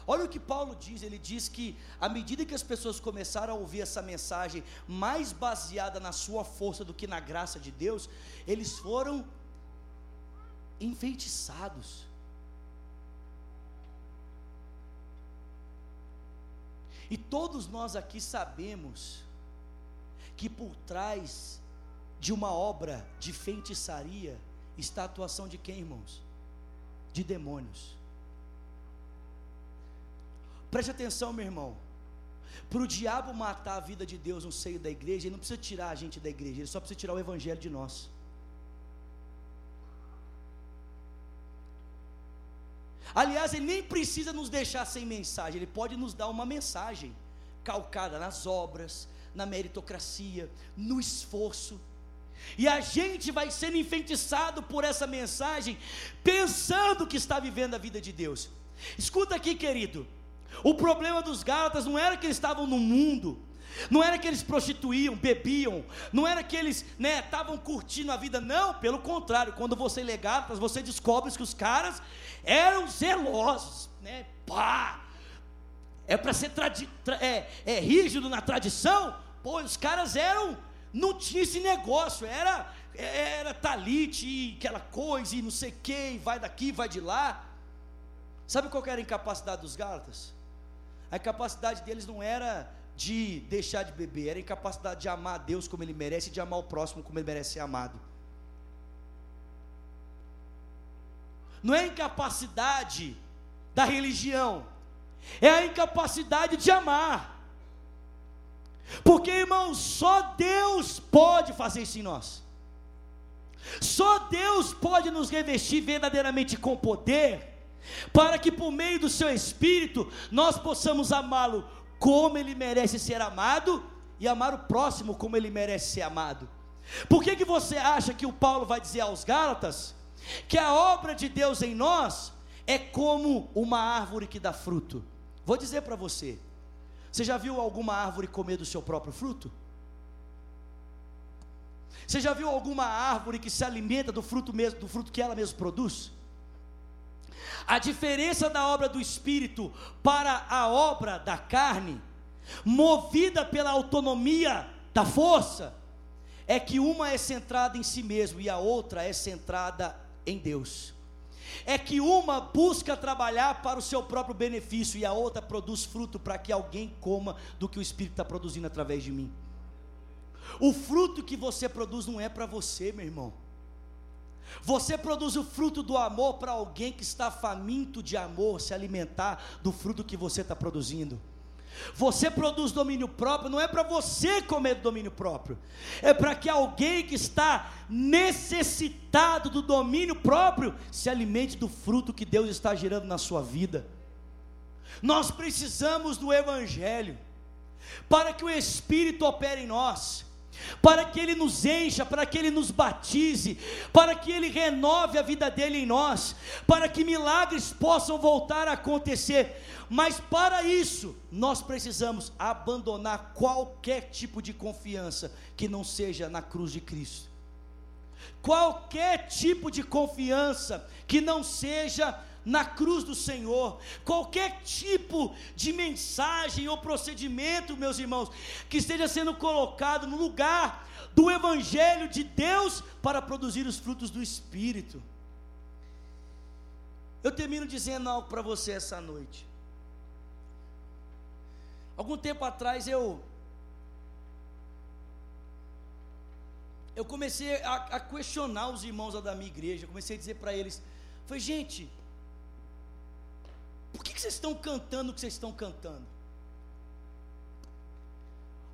Olha o que Paulo diz, ele diz que à medida que as pessoas começaram a ouvir essa mensagem mais baseada na sua força do que na graça de Deus, eles foram enfeitiçados. E todos nós aqui sabemos que por trás de uma obra de feitiçaria está a atuação de quem, irmãos? De demônios. Preste atenção, meu irmão. Para o diabo matar a vida de Deus no seio da igreja, ele não precisa tirar a gente da igreja, ele só precisa tirar o evangelho de nós. Aliás, ele nem precisa nos deixar sem mensagem, ele pode nos dar uma mensagem calcada nas obras, na meritocracia, no esforço. E a gente vai sendo enfeitiçado por essa mensagem, pensando que está vivendo a vida de Deus. Escuta aqui, querido. O problema dos Gálatas não era que eles estavam no mundo, não era que eles prostituíam, bebiam, não era que eles estavam né, curtindo a vida, não, pelo contrário, quando você lê Gálatas, você descobre que os caras eram zelosos, né? Pá! É para ser é, é, rígido na tradição, pô, os caras eram, não tinha esse negócio, era, era talite, aquela coisa, e não sei que, vai daqui, vai de lá. Sabe qual era a incapacidade dos Gálatas? A incapacidade deles não era de deixar de beber, era a incapacidade de amar a Deus como Ele merece e de amar o próximo como Ele merece ser amado. Não é incapacidade da religião, é a incapacidade de amar. Porque, irmãos, só Deus pode fazer isso em nós. Só Deus pode nos revestir verdadeiramente com poder, para que por meio do seu Espírito nós possamos amá-lo como ele merece ser amado e amar o próximo como ele merece ser amado. Por que, que você acha que o Paulo vai dizer aos Gálatas que a obra de Deus em nós é como uma árvore que dá fruto? Vou dizer para você: você já viu alguma árvore comer do seu próprio fruto? Você já viu alguma árvore que se alimenta do fruto mesmo, do fruto que ela mesma produz? A diferença da obra do Espírito para a obra da carne, movida pela autonomia da força, é que uma é centrada em si mesmo e a outra é centrada em Deus. É que uma busca trabalhar para o seu próprio benefício e a outra produz fruto para que alguém coma do que o Espírito está produzindo através de mim. O fruto que você produz não é para você, meu irmão. Você produz o fruto do amor para alguém que está faminto de amor, se alimentar do fruto que você está produzindo. Você produz domínio próprio, não é para você comer domínio próprio, é para que alguém que está necessitado do domínio próprio se alimente do fruto que Deus está gerando na sua vida. Nós precisamos do Evangelho, para que o Espírito opere em nós para que Ele nos encha, para que Ele nos batize, para que Ele renove a vida dele em nós, para que milagres possam voltar a acontecer. Mas para isso, nós precisamos abandonar qualquer tipo de confiança que não seja na cruz de Cristo. Qualquer tipo de confiança que não seja na cruz do Senhor, qualquer tipo de mensagem ou procedimento, meus irmãos, que esteja sendo colocado no lugar do Evangelho de Deus para produzir os frutos do Espírito. Eu termino dizendo algo para você essa noite. Algum tempo atrás eu eu comecei a, a questionar os irmãos da minha igreja, comecei a dizer para eles, foi gente, por que, que vocês estão cantando o que vocês estão cantando?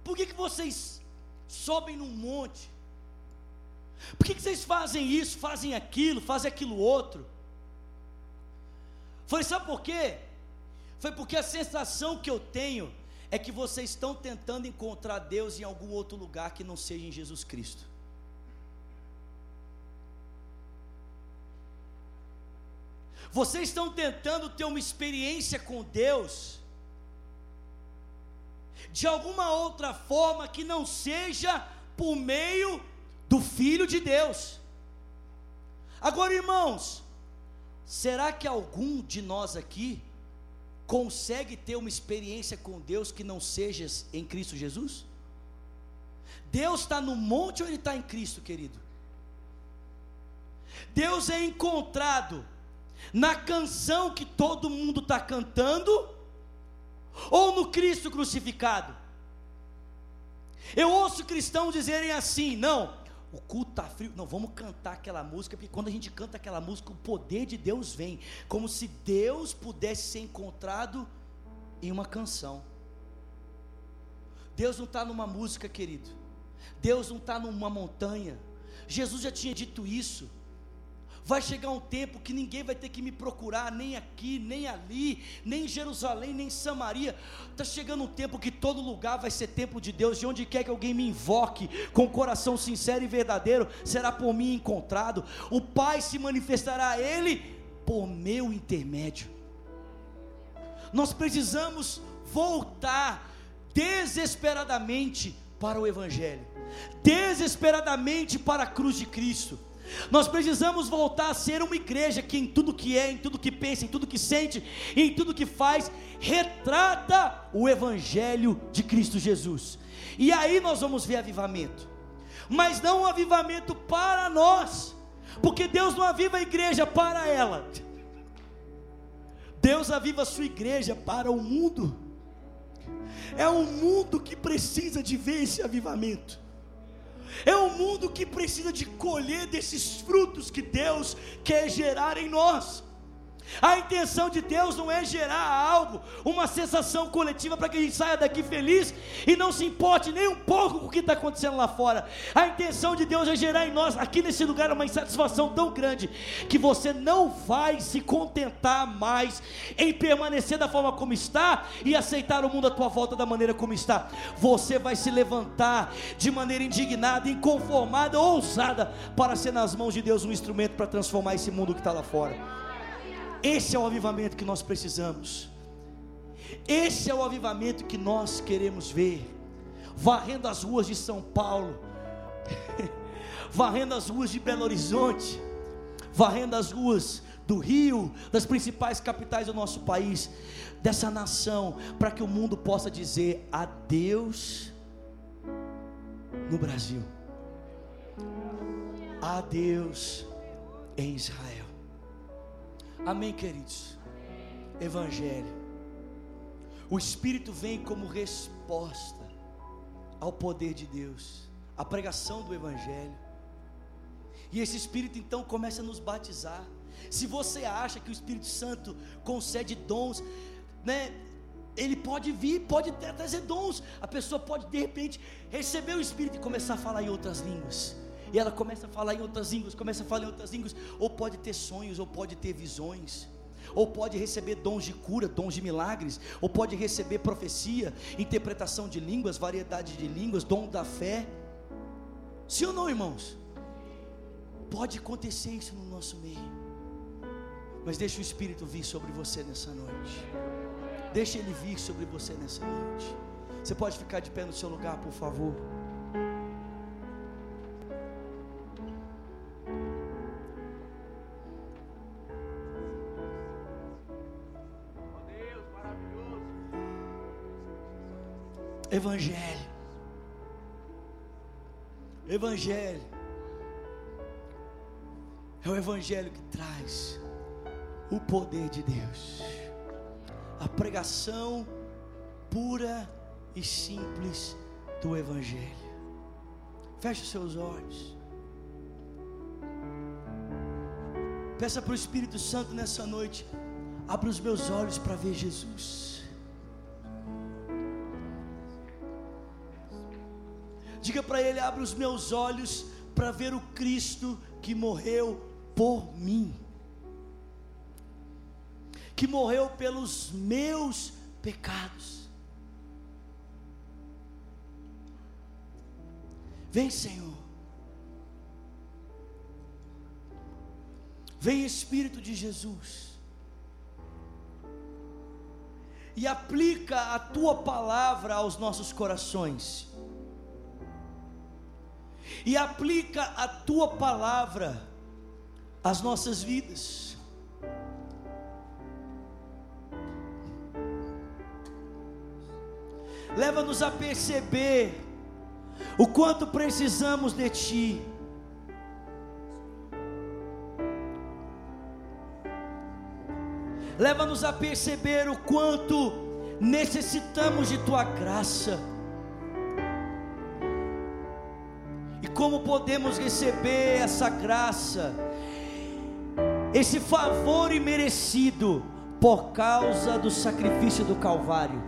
Por que, que vocês sobem num monte? Por que, que vocês fazem isso, fazem aquilo, fazem aquilo outro? Foi sabe por quê? Foi porque a sensação que eu tenho é que vocês estão tentando encontrar Deus em algum outro lugar que não seja em Jesus Cristo. Vocês estão tentando ter uma experiência com Deus de alguma outra forma que não seja por meio do Filho de Deus. Agora, irmãos, será que algum de nós aqui consegue ter uma experiência com Deus que não seja em Cristo Jesus? Deus está no monte ou ele está em Cristo, querido? Deus é encontrado na canção que todo mundo está cantando, ou no Cristo crucificado? Eu ouço cristãos dizerem assim: não, o culto está frio, não, vamos cantar aquela música, porque quando a gente canta aquela música, o poder de Deus vem, como se Deus pudesse ser encontrado em uma canção. Deus não está numa música, querido, Deus não está numa montanha, Jesus já tinha dito isso. Vai chegar um tempo que ninguém vai ter que me procurar, nem aqui, nem ali, nem em Jerusalém, nem em Samaria. Está chegando um tempo que todo lugar vai ser templo de Deus, e onde quer que alguém me invoque, com coração sincero e verdadeiro, será por mim encontrado. O Pai se manifestará a Ele por meu intermédio. Nós precisamos voltar desesperadamente para o Evangelho, desesperadamente para a cruz de Cristo. Nós precisamos voltar a ser uma igreja que em tudo que é, em tudo que pensa, em tudo que sente, em tudo que faz, retrata o evangelho de Cristo Jesus. E aí nós vamos ver avivamento. Mas não um avivamento para nós, porque Deus não aviva a igreja para ela. Deus aviva a sua igreja para o mundo. É o mundo que precisa de ver esse avivamento. É um mundo que precisa de colher desses frutos que Deus quer gerar em nós. A intenção de Deus não é gerar algo, uma sensação coletiva para que a gente saia daqui feliz e não se importe nem um pouco com o que está acontecendo lá fora. A intenção de Deus é gerar em nós, aqui nesse lugar, uma insatisfação tão grande que você não vai se contentar mais em permanecer da forma como está e aceitar o mundo à tua volta da maneira como está. Você vai se levantar de maneira indignada, inconformada, ousada para ser nas mãos de Deus um instrumento para transformar esse mundo que está lá fora. Esse é o avivamento que nós precisamos. Esse é o avivamento que nós queremos ver. Varrendo as ruas de São Paulo, varrendo as ruas de Belo Horizonte, varrendo as ruas do Rio, das principais capitais do nosso país, dessa nação, para que o mundo possa dizer adeus no Brasil, adeus em Israel. Amém, queridos? Evangelho. O Espírito vem como resposta ao poder de Deus, a pregação do Evangelho. E esse Espírito então começa a nos batizar. Se você acha que o Espírito Santo concede dons, né? Ele pode vir, pode trazer dons. A pessoa pode de repente receber o Espírito e começar a falar em outras línguas e ela começa a falar em outras línguas, começa a falar em outras línguas, ou pode ter sonhos, ou pode ter visões, ou pode receber dons de cura, dons de milagres, ou pode receber profecia, interpretação de línguas, variedade de línguas, dom da fé. Sim ou não, irmãos? Pode acontecer isso no nosso meio. Mas deixa o Espírito vir sobre você nessa noite. Deixa ele vir sobre você nessa noite. Você pode ficar de pé no seu lugar, por favor. Evangelho. Evangelho. É o Evangelho que traz o poder de Deus. A pregação pura e simples do Evangelho. Feche seus olhos. Peça para o Espírito Santo nessa noite. Abra os meus olhos para ver Jesus. Diga para ele: abre os meus olhos para ver o Cristo que morreu por mim, que morreu pelos meus pecados. Vem, Senhor. Vem, Espírito de Jesus. E aplica a tua palavra aos nossos corações e aplica a tua palavra às nossas vidas. Leva-nos a perceber o quanto precisamos de Ti. Leva-nos a perceber o quanto necessitamos de Tua graça. como podemos receber essa graça, esse favor imerecido por causa do sacrifício do Calvário.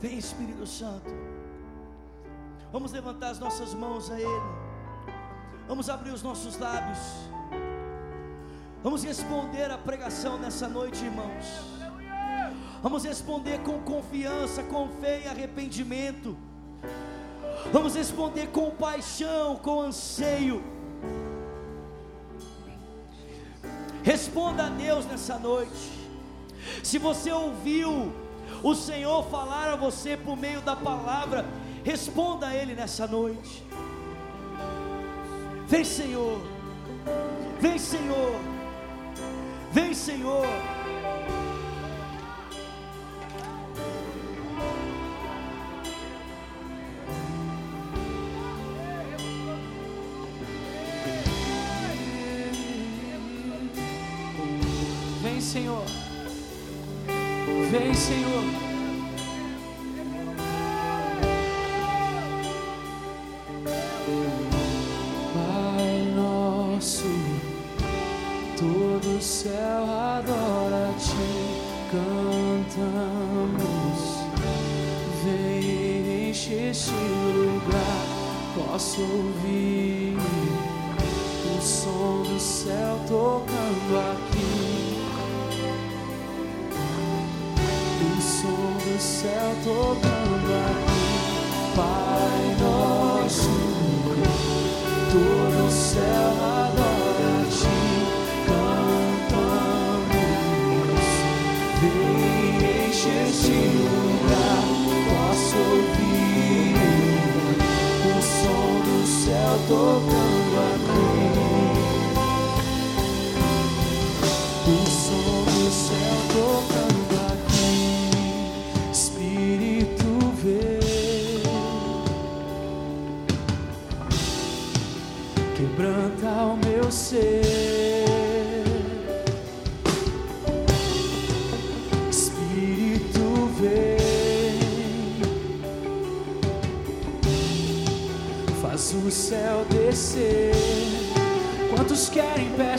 Vem Espírito Santo, vamos levantar as nossas mãos a Ele, vamos abrir os nossos lábios, vamos responder à pregação nessa noite, irmãos. Vamos responder com confiança, com fé e arrependimento. Vamos responder com paixão, com anseio. Responda a Deus nessa noite. Se você ouviu o Senhor falar a você por meio da palavra, responda a Ele nessa noite. Vem, Senhor. Vem, Senhor. Vem, Senhor. Senhor. Vem, Senhor. céu descer. Quantos querem pegar?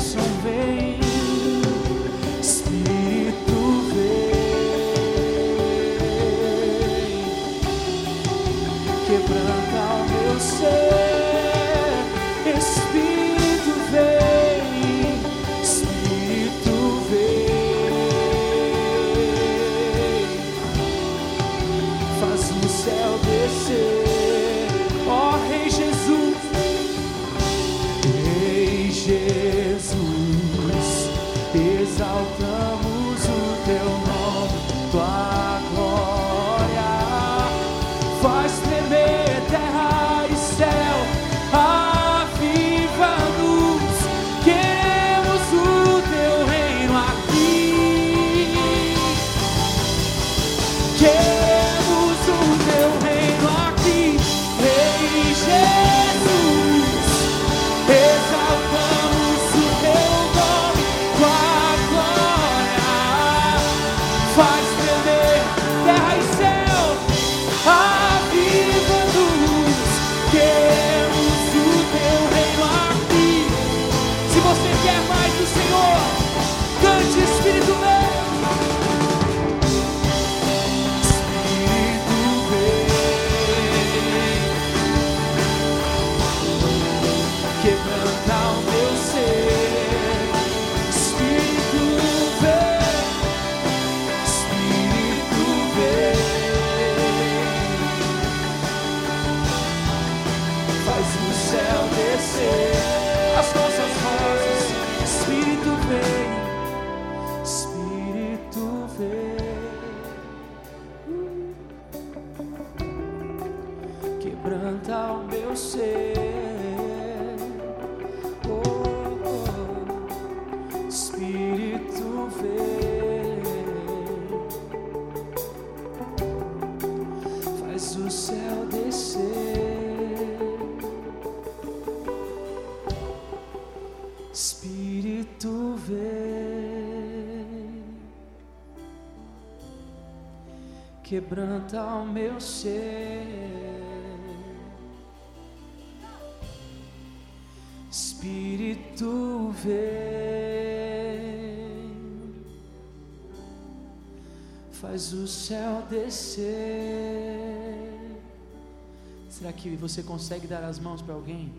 Será que você consegue dar as mãos para alguém?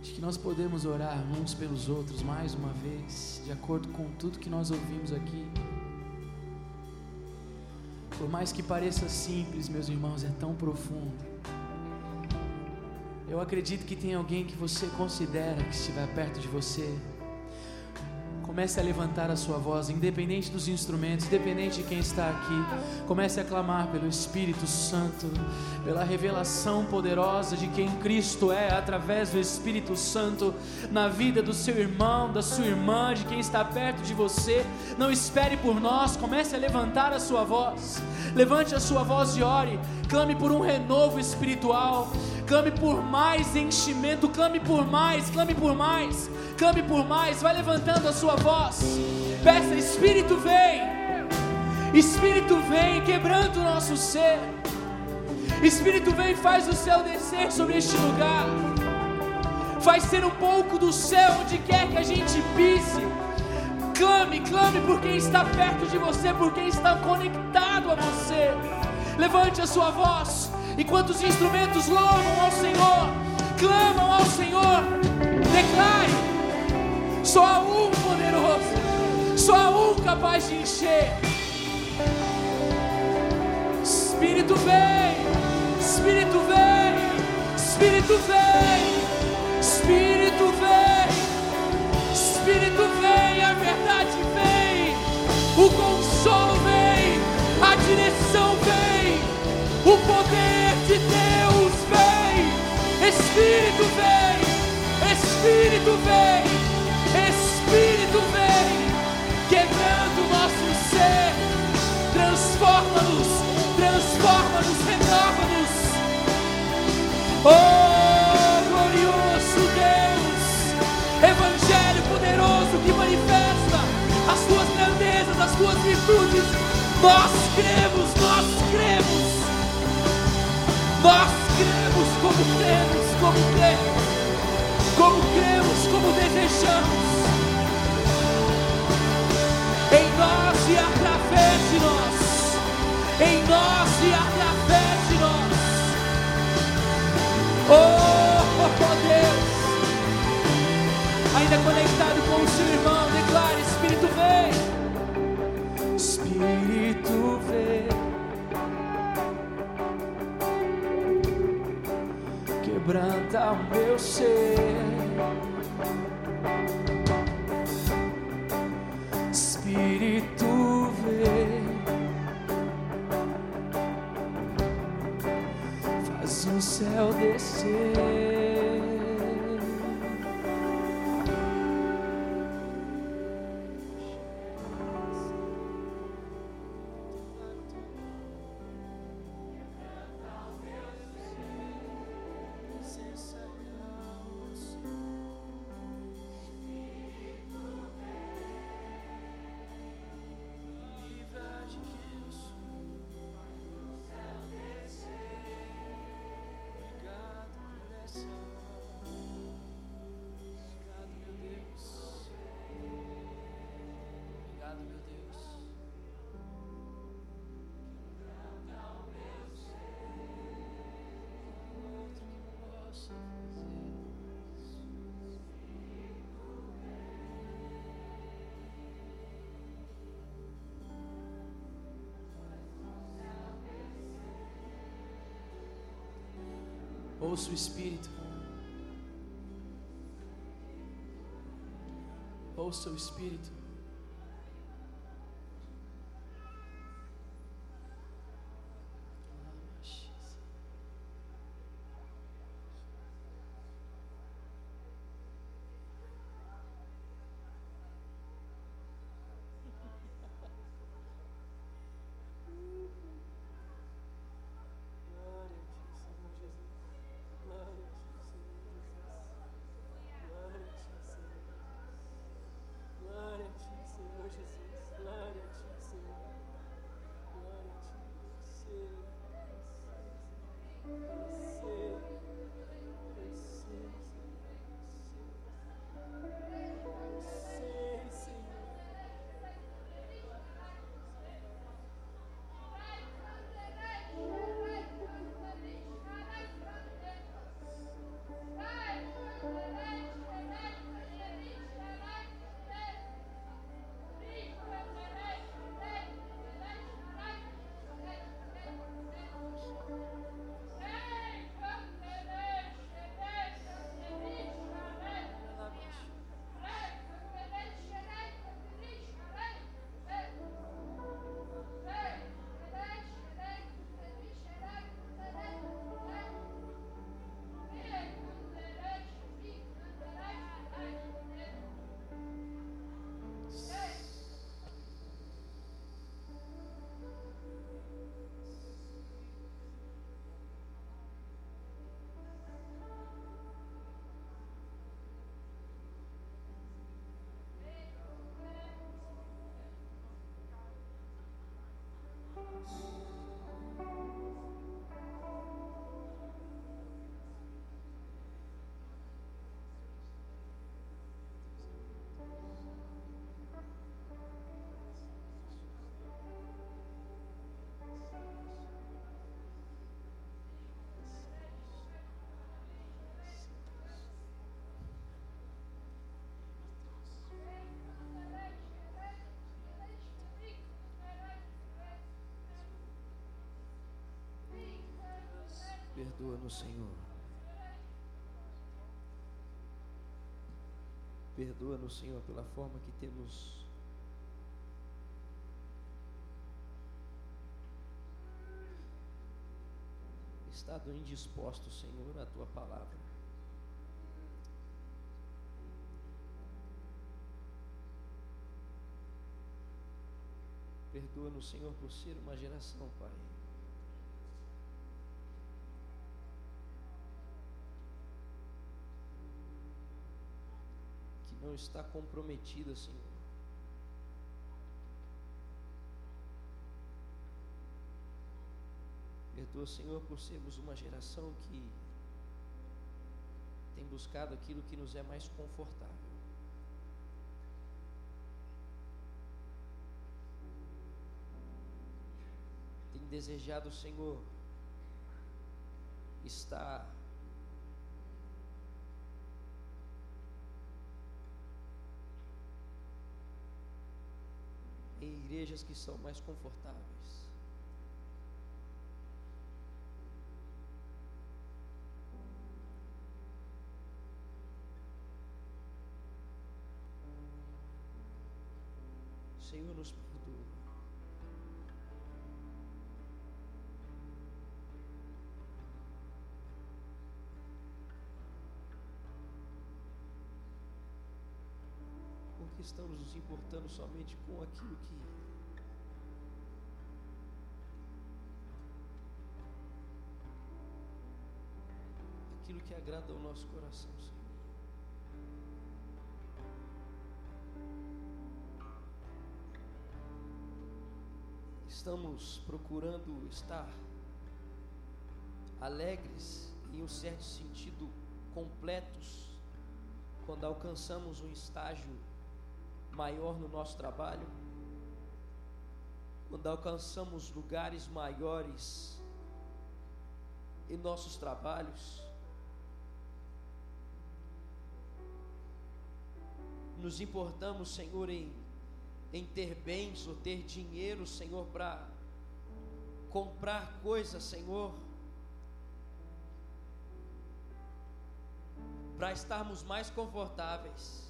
Acho que nós podemos orar uns pelos outros mais uma vez, de acordo com tudo que nós ouvimos aqui. Por mais que pareça simples, meus irmãos, é tão profundo. Eu acredito que tem alguém que você considera que estiver perto de você Comece a levantar a sua voz, independente dos instrumentos, independente de quem está aqui. Comece a clamar pelo Espírito Santo, pela revelação poderosa de quem Cristo é, através do Espírito Santo, na vida do seu irmão, da sua irmã, de quem está perto de você. Não espere por nós, comece a levantar a sua voz. Levante a sua voz e ore. Clame por um renovo espiritual. Clame por mais enchimento. Clame por mais, clame por mais clame por mais, vai levantando a sua voz, peça: Espírito vem, Espírito vem, quebrando o nosso ser, Espírito vem, faz o céu descer sobre este lugar, faz ser um pouco do céu onde quer que a gente pise. Clame, clame por quem está perto de você, por quem está conectado a você. Levante a sua voz, enquanto os instrumentos louvam ao Senhor, clamam ao Senhor, declare. Só há um poderoso, só há um capaz de encher. Espírito vem, Espírito vem, Espírito vem, Espírito vem, Espírito vem, a verdade vem, o consolo vem, a direção vem, o poder Espírito vem, Espírito vem. Espírito vem quebrando o nosso ser, transforma-nos, transforma-nos, renova-nos. Oh, glorioso Deus, Evangelho poderoso que manifesta as tuas grandezas, as tuas virtudes. Nós cremos, nós cremos, nós cremos como cremos, como cremos como cremos, como desejamos. Em nós e através de nós. Em nós e através de nós. Oh, oh Deus. Ainda conectado com o seu irmão, declare: Espírito vem. Espírito vem. Quebranta o meu ser. Espírito vem, faz o céu descer. Ouça o Espírito. Ouça o Espírito. Peace. Senhor. Perdoa-nos, Senhor, pela forma que temos estado indispostos, Senhor, à tua palavra. Perdoa-nos, Senhor, por ser uma geração, Pai. Não está comprometida, Senhor. Perdoa, Senhor, por sermos uma geração que tem buscado aquilo que nos é mais confortável. desejado, Senhor, estar em igrejas que são mais confortáveis. Senhor, nos estamos nos importando somente com aquilo que que agrada ao nosso coração, Senhor. Estamos procurando estar alegres em um certo sentido completos quando alcançamos um estágio maior no nosso trabalho, quando alcançamos lugares maiores em nossos trabalhos, nos importamos, Senhor, em, em ter bens ou ter dinheiro, Senhor, para comprar coisas, Senhor, para estarmos mais confortáveis.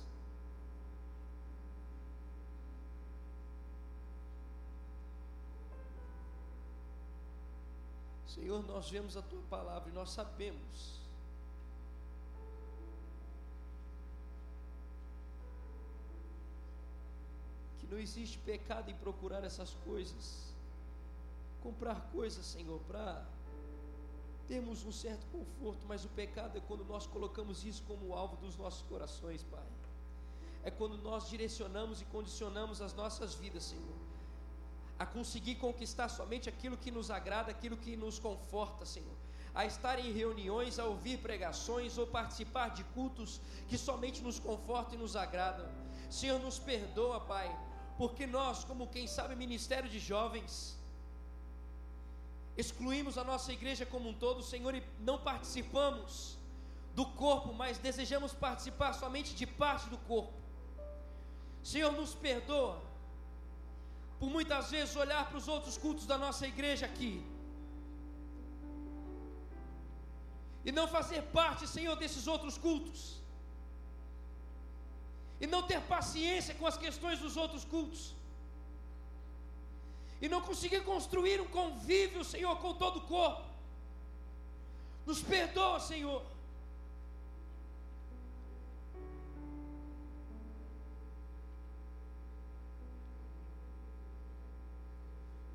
Senhor, nós vemos a tua palavra e nós sabemos não existe pecado em procurar essas coisas, comprar coisas, Senhor, para termos um certo conforto, mas o pecado é quando nós colocamos isso como alvo dos nossos corações, Pai. É quando nós direcionamos e condicionamos as nossas vidas, Senhor a conseguir conquistar somente aquilo que nos agrada, aquilo que nos conforta, Senhor. A estar em reuniões, a ouvir pregações ou participar de cultos que somente nos confortam e nos agradam. Senhor, nos perdoa, Pai, porque nós, como quem sabe, ministério de jovens, excluímos a nossa igreja como um todo, Senhor, e não participamos do corpo, mas desejamos participar somente de parte do corpo. Senhor, nos perdoa por muitas vezes olhar para os outros cultos da nossa igreja aqui e não fazer parte, Senhor, desses outros cultos, e não ter paciência com as questões dos outros cultos, e não conseguir construir um convívio, Senhor, com todo o corpo. Nos perdoa, Senhor.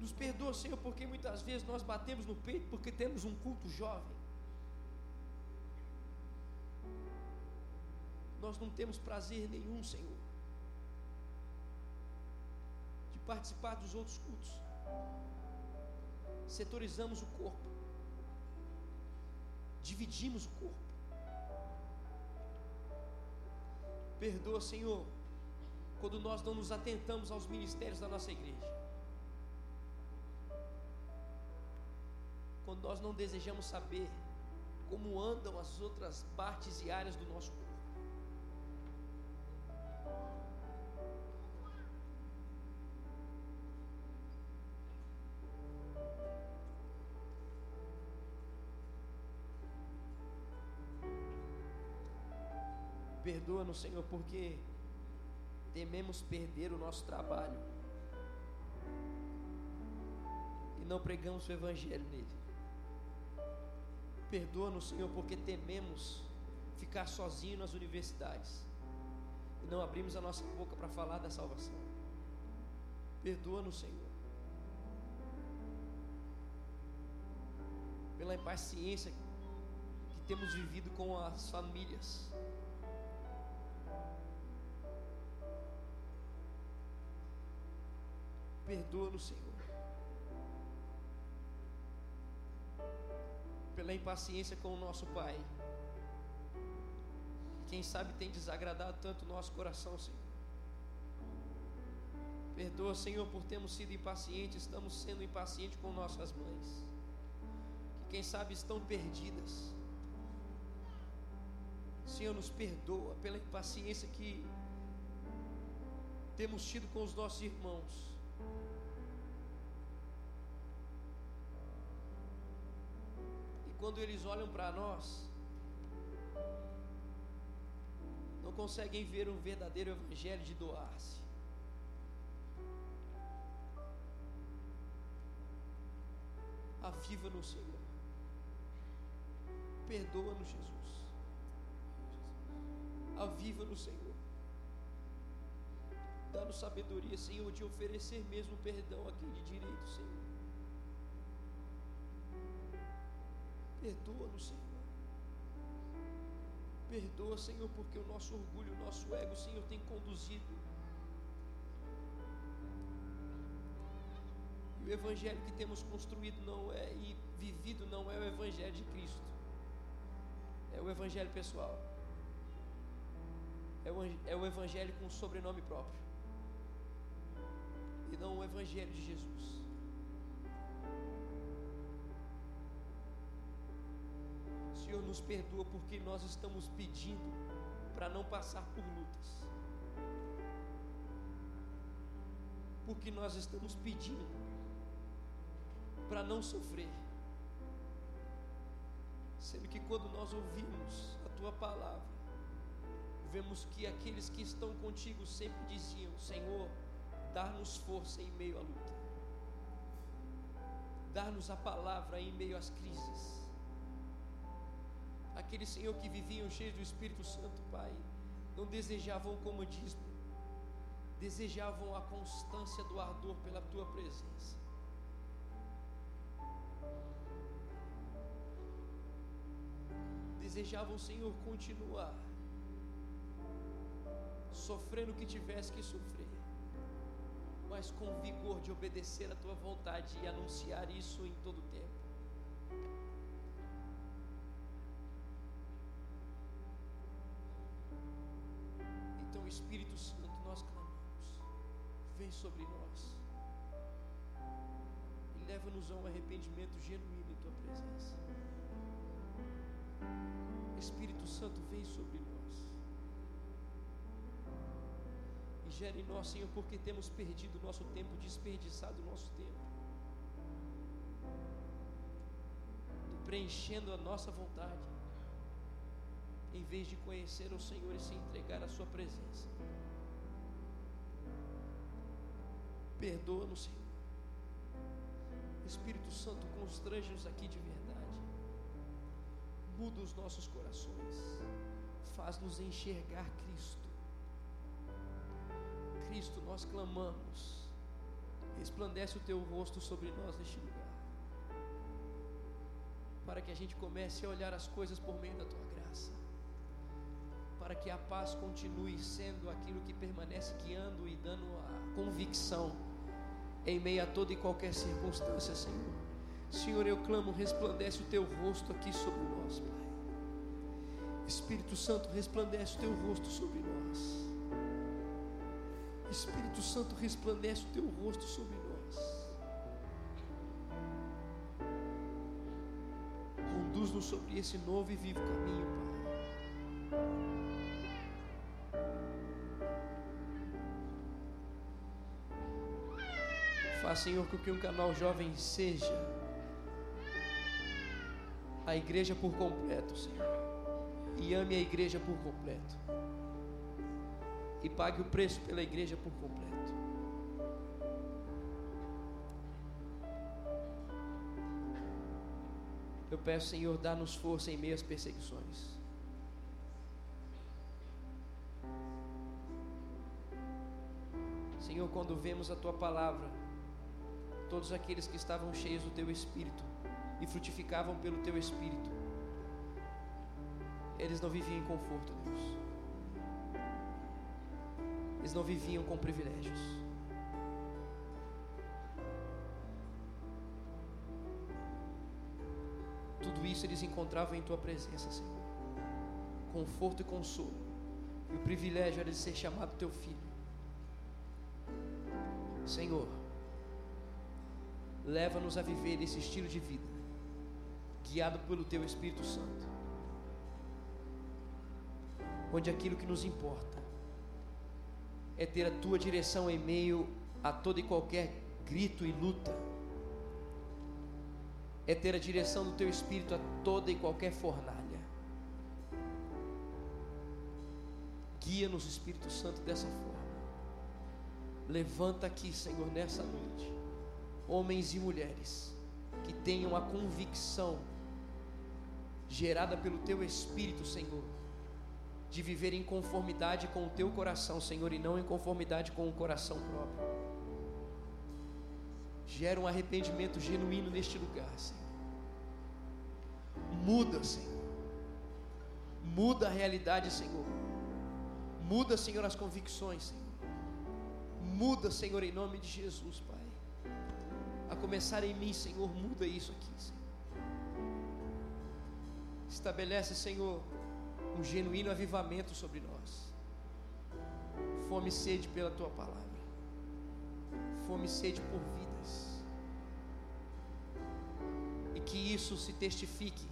Nos perdoa, Senhor, porque muitas vezes nós batemos no peito porque temos um culto jovem. Nós não temos prazer nenhum, Senhor, de participar dos outros cultos. Setorizamos o corpo, dividimos o corpo. Perdoa, Senhor, quando nós não nos atentamos aos ministérios da nossa igreja. quando nós não desejamos saber como andam as outras partes e áreas do nosso corpo. Perdoa-nos, Senhor, porque tememos perder o nosso trabalho e não pregamos o Evangelho nele. Perdoa-nos, Senhor, porque tememos ficar sozinho nas universidades e não abrimos a nossa boca para falar da salvação. Perdoa-nos, Senhor, pela impaciência que temos vivido com as famílias. Perdoa-nos, Senhor. Pela impaciência com o nosso Pai. Quem sabe tem desagradado tanto o nosso coração, Senhor. Perdoa, Senhor, por termos sido impacientes, estamos sendo impacientes com nossas mães. Que quem sabe estão perdidas. Senhor, nos perdoa pela impaciência que temos tido com os nossos irmãos. Quando eles olham para nós, não conseguem ver um verdadeiro evangelho de doar-se. Aviva no Senhor. Perdoa-nos, Jesus. Aviva no Senhor. Dá-nos sabedoria, Senhor, de oferecer mesmo perdão a quem de direito, Senhor. Perdoa-nos, Senhor. Perdoa, Senhor, porque o nosso orgulho, o nosso ego, Senhor, tem conduzido. E o evangelho que temos construído não é e vivido não é o evangelho de Cristo. É o evangelho pessoal. É o, é o evangelho com sobrenome próprio. E não o evangelho de Jesus. Senhor, nos perdoa porque nós estamos pedindo para não passar por lutas. Porque nós estamos pedindo para não sofrer. Sendo que quando nós ouvimos a tua palavra, vemos que aqueles que estão contigo sempre diziam: Senhor, dá-nos força em meio à luta, dá-nos a palavra em meio às crises aqueles, Senhor, que viviam cheios do Espírito Santo, Pai, não desejavam o comodismo, desejavam a constância do ardor pela Tua presença. Desejavam, Senhor, continuar sofrendo o que tivesse que sofrer, mas com vigor de obedecer a Tua vontade e anunciar isso em todo o tempo. Espírito Santo, nós clamamos, vem sobre nós. E leva-nos a um arrependimento genuíno em tua presença. Espírito Santo, vem sobre nós. E gere em nós, Senhor, porque temos perdido o nosso tempo, desperdiçado o nosso tempo, preenchendo a nossa vontade em vez de conhecer o Senhor e se entregar à Sua presença. Perdoa-nos, Senhor. Espírito Santo, constrange-nos aqui de verdade. Muda os nossos corações. Faz-nos enxergar Cristo. Cristo, nós clamamos. Resplandece o teu rosto sobre nós neste lugar. Para que a gente comece a olhar as coisas por meio da tua para que a paz continue sendo aquilo que permanece guiando e dando a convicção em meio a toda e qualquer circunstância, Senhor. Senhor, eu clamo, resplandece o teu rosto aqui sobre nós, Pai. Espírito Santo, resplandece o teu rosto sobre nós. Espírito Santo, resplandece o teu rosto sobre nós. Conduz-nos sobre esse novo e vivo caminho, Pai. Senhor, com que um canal jovem seja a igreja por completo, Senhor. e ame a igreja por completo. E pague o preço pela igreja por completo. Eu peço, Senhor, dá-nos força em meio às perseguições. Senhor, quando vemos a tua palavra, todos aqueles que estavam cheios do teu espírito e frutificavam pelo teu espírito, eles não viviam em conforto, Deus. Eles não viviam com privilégios. Tudo isso eles encontravam em tua presença, Senhor. Conforto e consolo. E o privilégio era de ser chamado teu filho. Senhor, leva-nos a viver esse estilo de vida, guiado pelo Teu Espírito Santo, onde aquilo que nos importa é ter a Tua direção em meio a todo e qualquer grito e luta, é ter a direção do Teu Espírito a toda e qualquer fornalha. Guia-nos, Espírito Santo, dessa forma. Levanta aqui, Senhor, nessa noite, homens e mulheres que tenham a convicção gerada pelo Teu Espírito, Senhor, de viver em conformidade com o Teu coração, Senhor, e não em conformidade com o coração próprio. Gera um arrependimento genuíno neste lugar, Senhor. Muda, Senhor. Muda a realidade, Senhor. Muda, Senhor, as convicções, Senhor. Muda, Senhor, em nome de Jesus, Pai. A começar em mim, Senhor, muda isso aqui, Senhor. Estabelece, Senhor, um genuíno avivamento sobre nós. Fome e sede pela tua palavra. Fome e sede por vidas. E que isso se testifique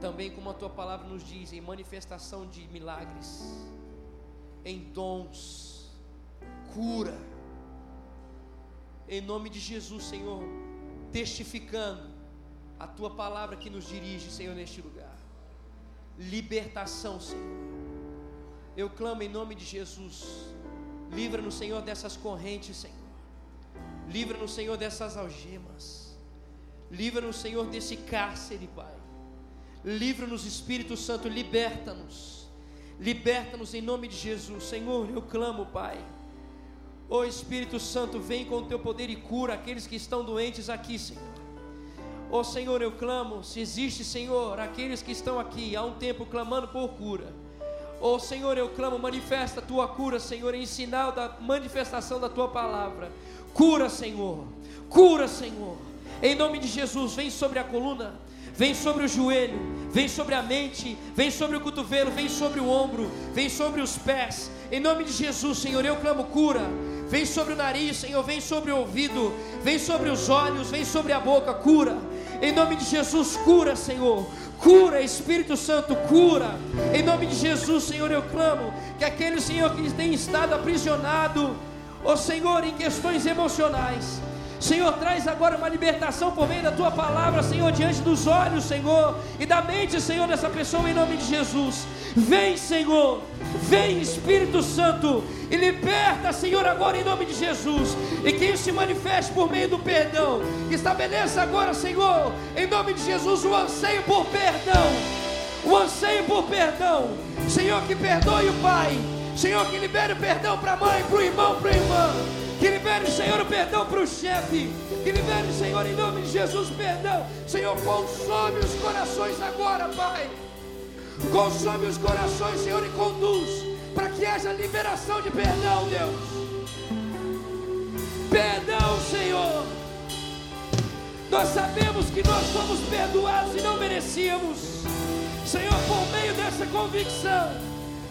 também como a tua palavra nos diz, em manifestação de milagres, em dons, cura, em nome de Jesus, Senhor, testificando a tua palavra que nos dirige, Senhor, neste lugar, libertação, Senhor. Eu clamo em nome de Jesus, livra-nos, Senhor, dessas correntes, Senhor, livra-nos, Senhor, dessas algemas, livra-nos, Senhor, desse cárcere, Pai. Livra-nos, Espírito Santo, liberta-nos. Liberta-nos em nome de Jesus. Senhor, eu clamo, Pai. Ô Espírito Santo, vem com o teu poder e cura aqueles que estão doentes aqui, Senhor. Ô Senhor, eu clamo, se existe, Senhor, aqueles que estão aqui há um tempo clamando por cura. Ô Senhor, eu clamo, manifesta a tua cura, Senhor, em sinal da manifestação da tua palavra. Cura, Senhor. Cura, Senhor. Em nome de Jesus, vem sobre a coluna vem sobre o joelho, vem sobre a mente, vem sobre o cotovelo, vem sobre o ombro, vem sobre os pés. Em nome de Jesus, Senhor, eu clamo cura. Vem sobre o nariz, Senhor, vem sobre o ouvido, vem sobre os olhos, vem sobre a boca, cura. Em nome de Jesus, cura, Senhor. Cura, Espírito Santo, cura. Em nome de Jesus, Senhor, eu clamo que aquele Senhor que tem estado aprisionado, ó Senhor, em questões emocionais, Senhor, traz agora uma libertação por meio da tua palavra, Senhor, diante dos olhos, Senhor, e da mente, Senhor, dessa pessoa, em nome de Jesus. Vem, Senhor, vem, Espírito Santo, e liberta, Senhor, agora em nome de Jesus, e que isso se manifeste por meio do perdão. Estabeleça agora, Senhor, em nome de Jesus, o anseio por perdão, o anseio por perdão, Senhor, que perdoe o Pai, Senhor, que libere o perdão para a mãe, para o irmão, para a irmã. Que libere, Senhor, o perdão para o chefe. Que libere, Senhor, em nome de Jesus, perdão. Senhor, consome os corações agora, Pai. Consome os corações, Senhor, e conduz para que haja liberação de perdão, Deus. Perdão, Senhor. Nós sabemos que nós somos perdoados e não merecíamos. Senhor, por meio dessa convicção,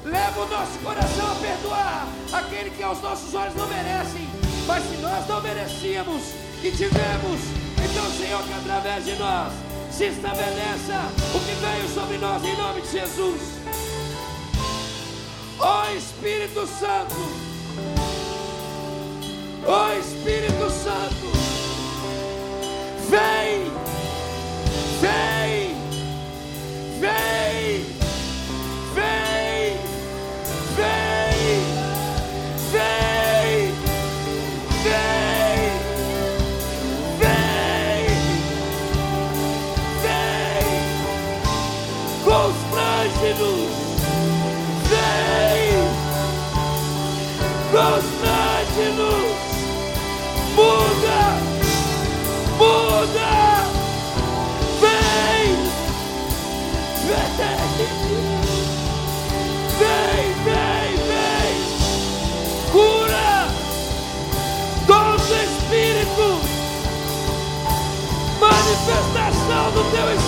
leva o nosso coração a perdoar aquele que aos nossos olhos não merecem mas se nós não merecíamos e tivemos, então, Senhor, que através de nós se estabeleça o que veio sobre nós em nome de Jesus. Ó oh, Espírito Santo, ó oh, Espírito Santo, vem, vem, vem. manifestação do teu Espírito.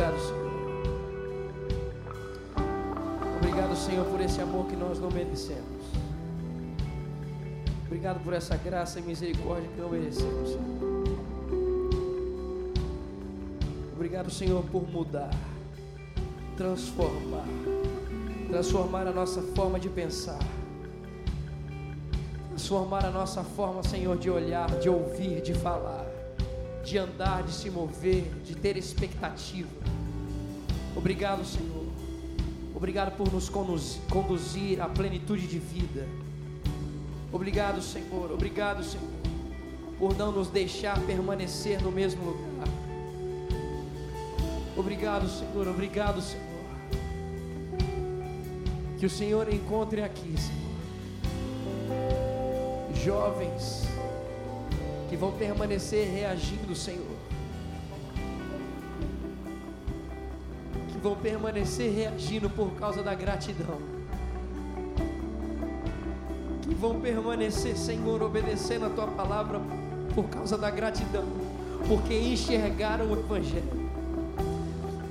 Obrigado, Senhor. Obrigado, Senhor, por esse amor que nós não merecemos. Obrigado por essa graça e misericórdia que não merecemos, Senhor. Obrigado, Senhor, por mudar, transformar, transformar a nossa forma de pensar, transformar a nossa forma, Senhor, de olhar, de ouvir, de falar, de andar, de se mover, de ter expectativa. Obrigado, Senhor. Obrigado por nos conduzir à plenitude de vida. Obrigado, Senhor. Obrigado, Senhor, por não nos deixar permanecer no mesmo lugar. Obrigado, Senhor. Obrigado, Senhor. Que o Senhor encontre aqui, Senhor, jovens que vão permanecer reagindo, Senhor. Vão permanecer reagindo por causa da gratidão. Que vão permanecer, Senhor, obedecendo a tua palavra por causa da gratidão, porque enxergaram o Evangelho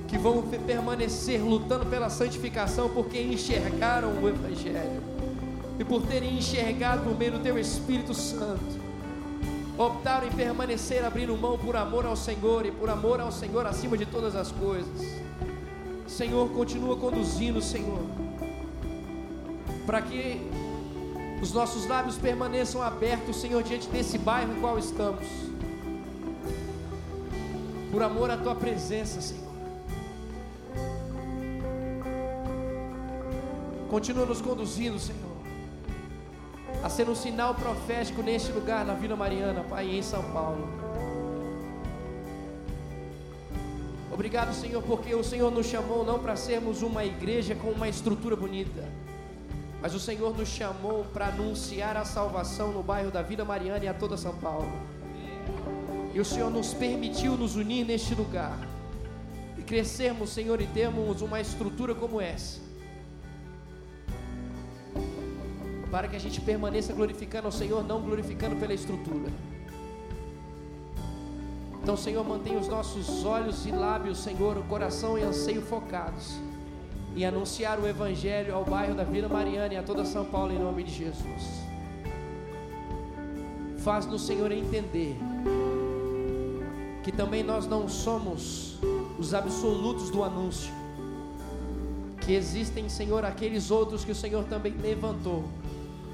que vão permanecer lutando pela santificação porque enxergaram o Evangelho e por terem enxergado no meio do Teu Espírito Santo, optaram em permanecer abrindo mão por amor ao Senhor e por amor ao Senhor acima de todas as coisas. Senhor, continua conduzindo, Senhor, para que os nossos lábios permaneçam abertos, Senhor, diante desse bairro em qual estamos, por amor à Tua presença, Senhor. Continua nos conduzindo, Senhor, a ser um sinal profético neste lugar, na Vila Mariana, Pai, em São Paulo. Obrigado, Senhor, porque o Senhor nos chamou não para sermos uma igreja com uma estrutura bonita, mas o Senhor nos chamou para anunciar a salvação no bairro da Vila Mariana e a toda São Paulo. E o Senhor nos permitiu nos unir neste lugar e crescermos, Senhor, e termos uma estrutura como essa para que a gente permaneça glorificando ao Senhor, não glorificando pela estrutura. Então, Senhor, mantenha os nossos olhos e lábios, Senhor, o coração e anseio focados em anunciar o Evangelho ao bairro da Vila Mariana e a toda São Paulo, em nome de Jesus. Faz-nos, Senhor, entender que também nós não somos os absolutos do anúncio, que existem, Senhor, aqueles outros que o Senhor também levantou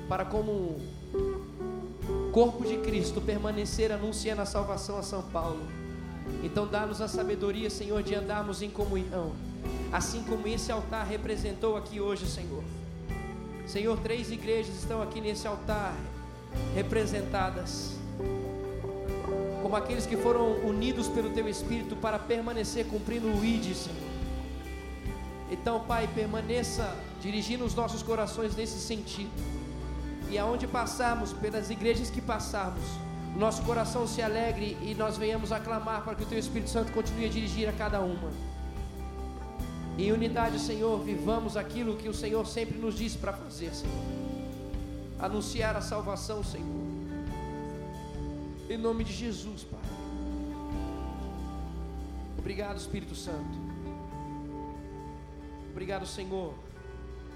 para como corpo de Cristo permanecer anunciando a salvação a São Paulo. Então dá-nos a sabedoria, Senhor, de andarmos em comunhão, assim como esse altar representou aqui hoje, Senhor. Senhor, três igrejas estão aqui nesse altar representadas, como aqueles que foram unidos pelo Teu Espírito para permanecer cumprindo o ID, Senhor. Então, Pai, permaneça dirigindo os nossos corações nesse sentido e aonde passarmos, pelas igrejas que passarmos, nosso coração se alegre e nós venhamos aclamar para que o Teu Espírito Santo continue a dirigir a cada uma. Em unidade, Senhor, vivamos aquilo que o Senhor sempre nos disse para fazer, Senhor. Anunciar a salvação, Senhor. Em nome de Jesus, Pai. Obrigado, Espírito Santo. Obrigado, Senhor,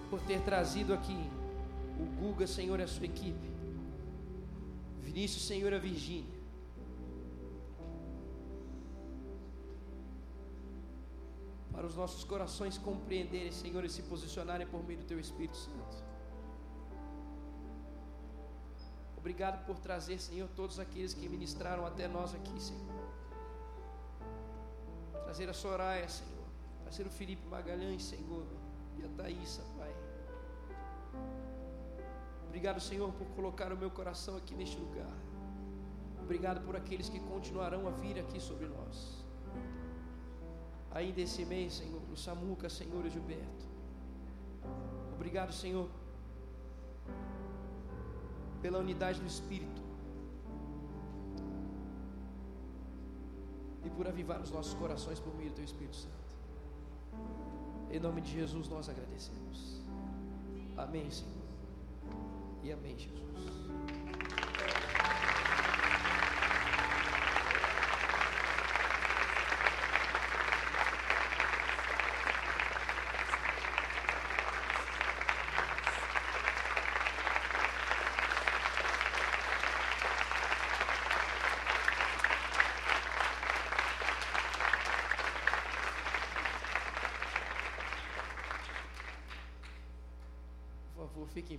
por ter trazido aqui o Guga, Senhor, é a sua equipe. Vinícius, Senhor, a Virgínia. Para os nossos corações compreenderem, Senhor, e se posicionarem por meio do Teu Espírito Santo. Obrigado por trazer, Senhor, todos aqueles que ministraram até nós aqui, Senhor. Trazer a Soraya, Senhor. Trazer o Felipe Magalhães, Senhor. E a Thaísa, Pai. Obrigado, Senhor, por colocar o meu coração aqui neste lugar. Obrigado por aqueles que continuarão a vir aqui sobre nós. Ainda esse mês, Senhor, o Samuca, Senhor e Gilberto. Obrigado, Senhor, pela unidade do Espírito. E por avivar os nossos corações por meio do Teu Espírito Santo. Em nome de Jesus nós agradecemos. Amém, Senhor. E amém, Jesus.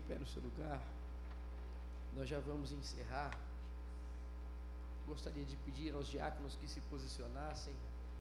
Pé no seu lugar. Nós já vamos encerrar. Gostaria de pedir aos diáconos que se posicionassem.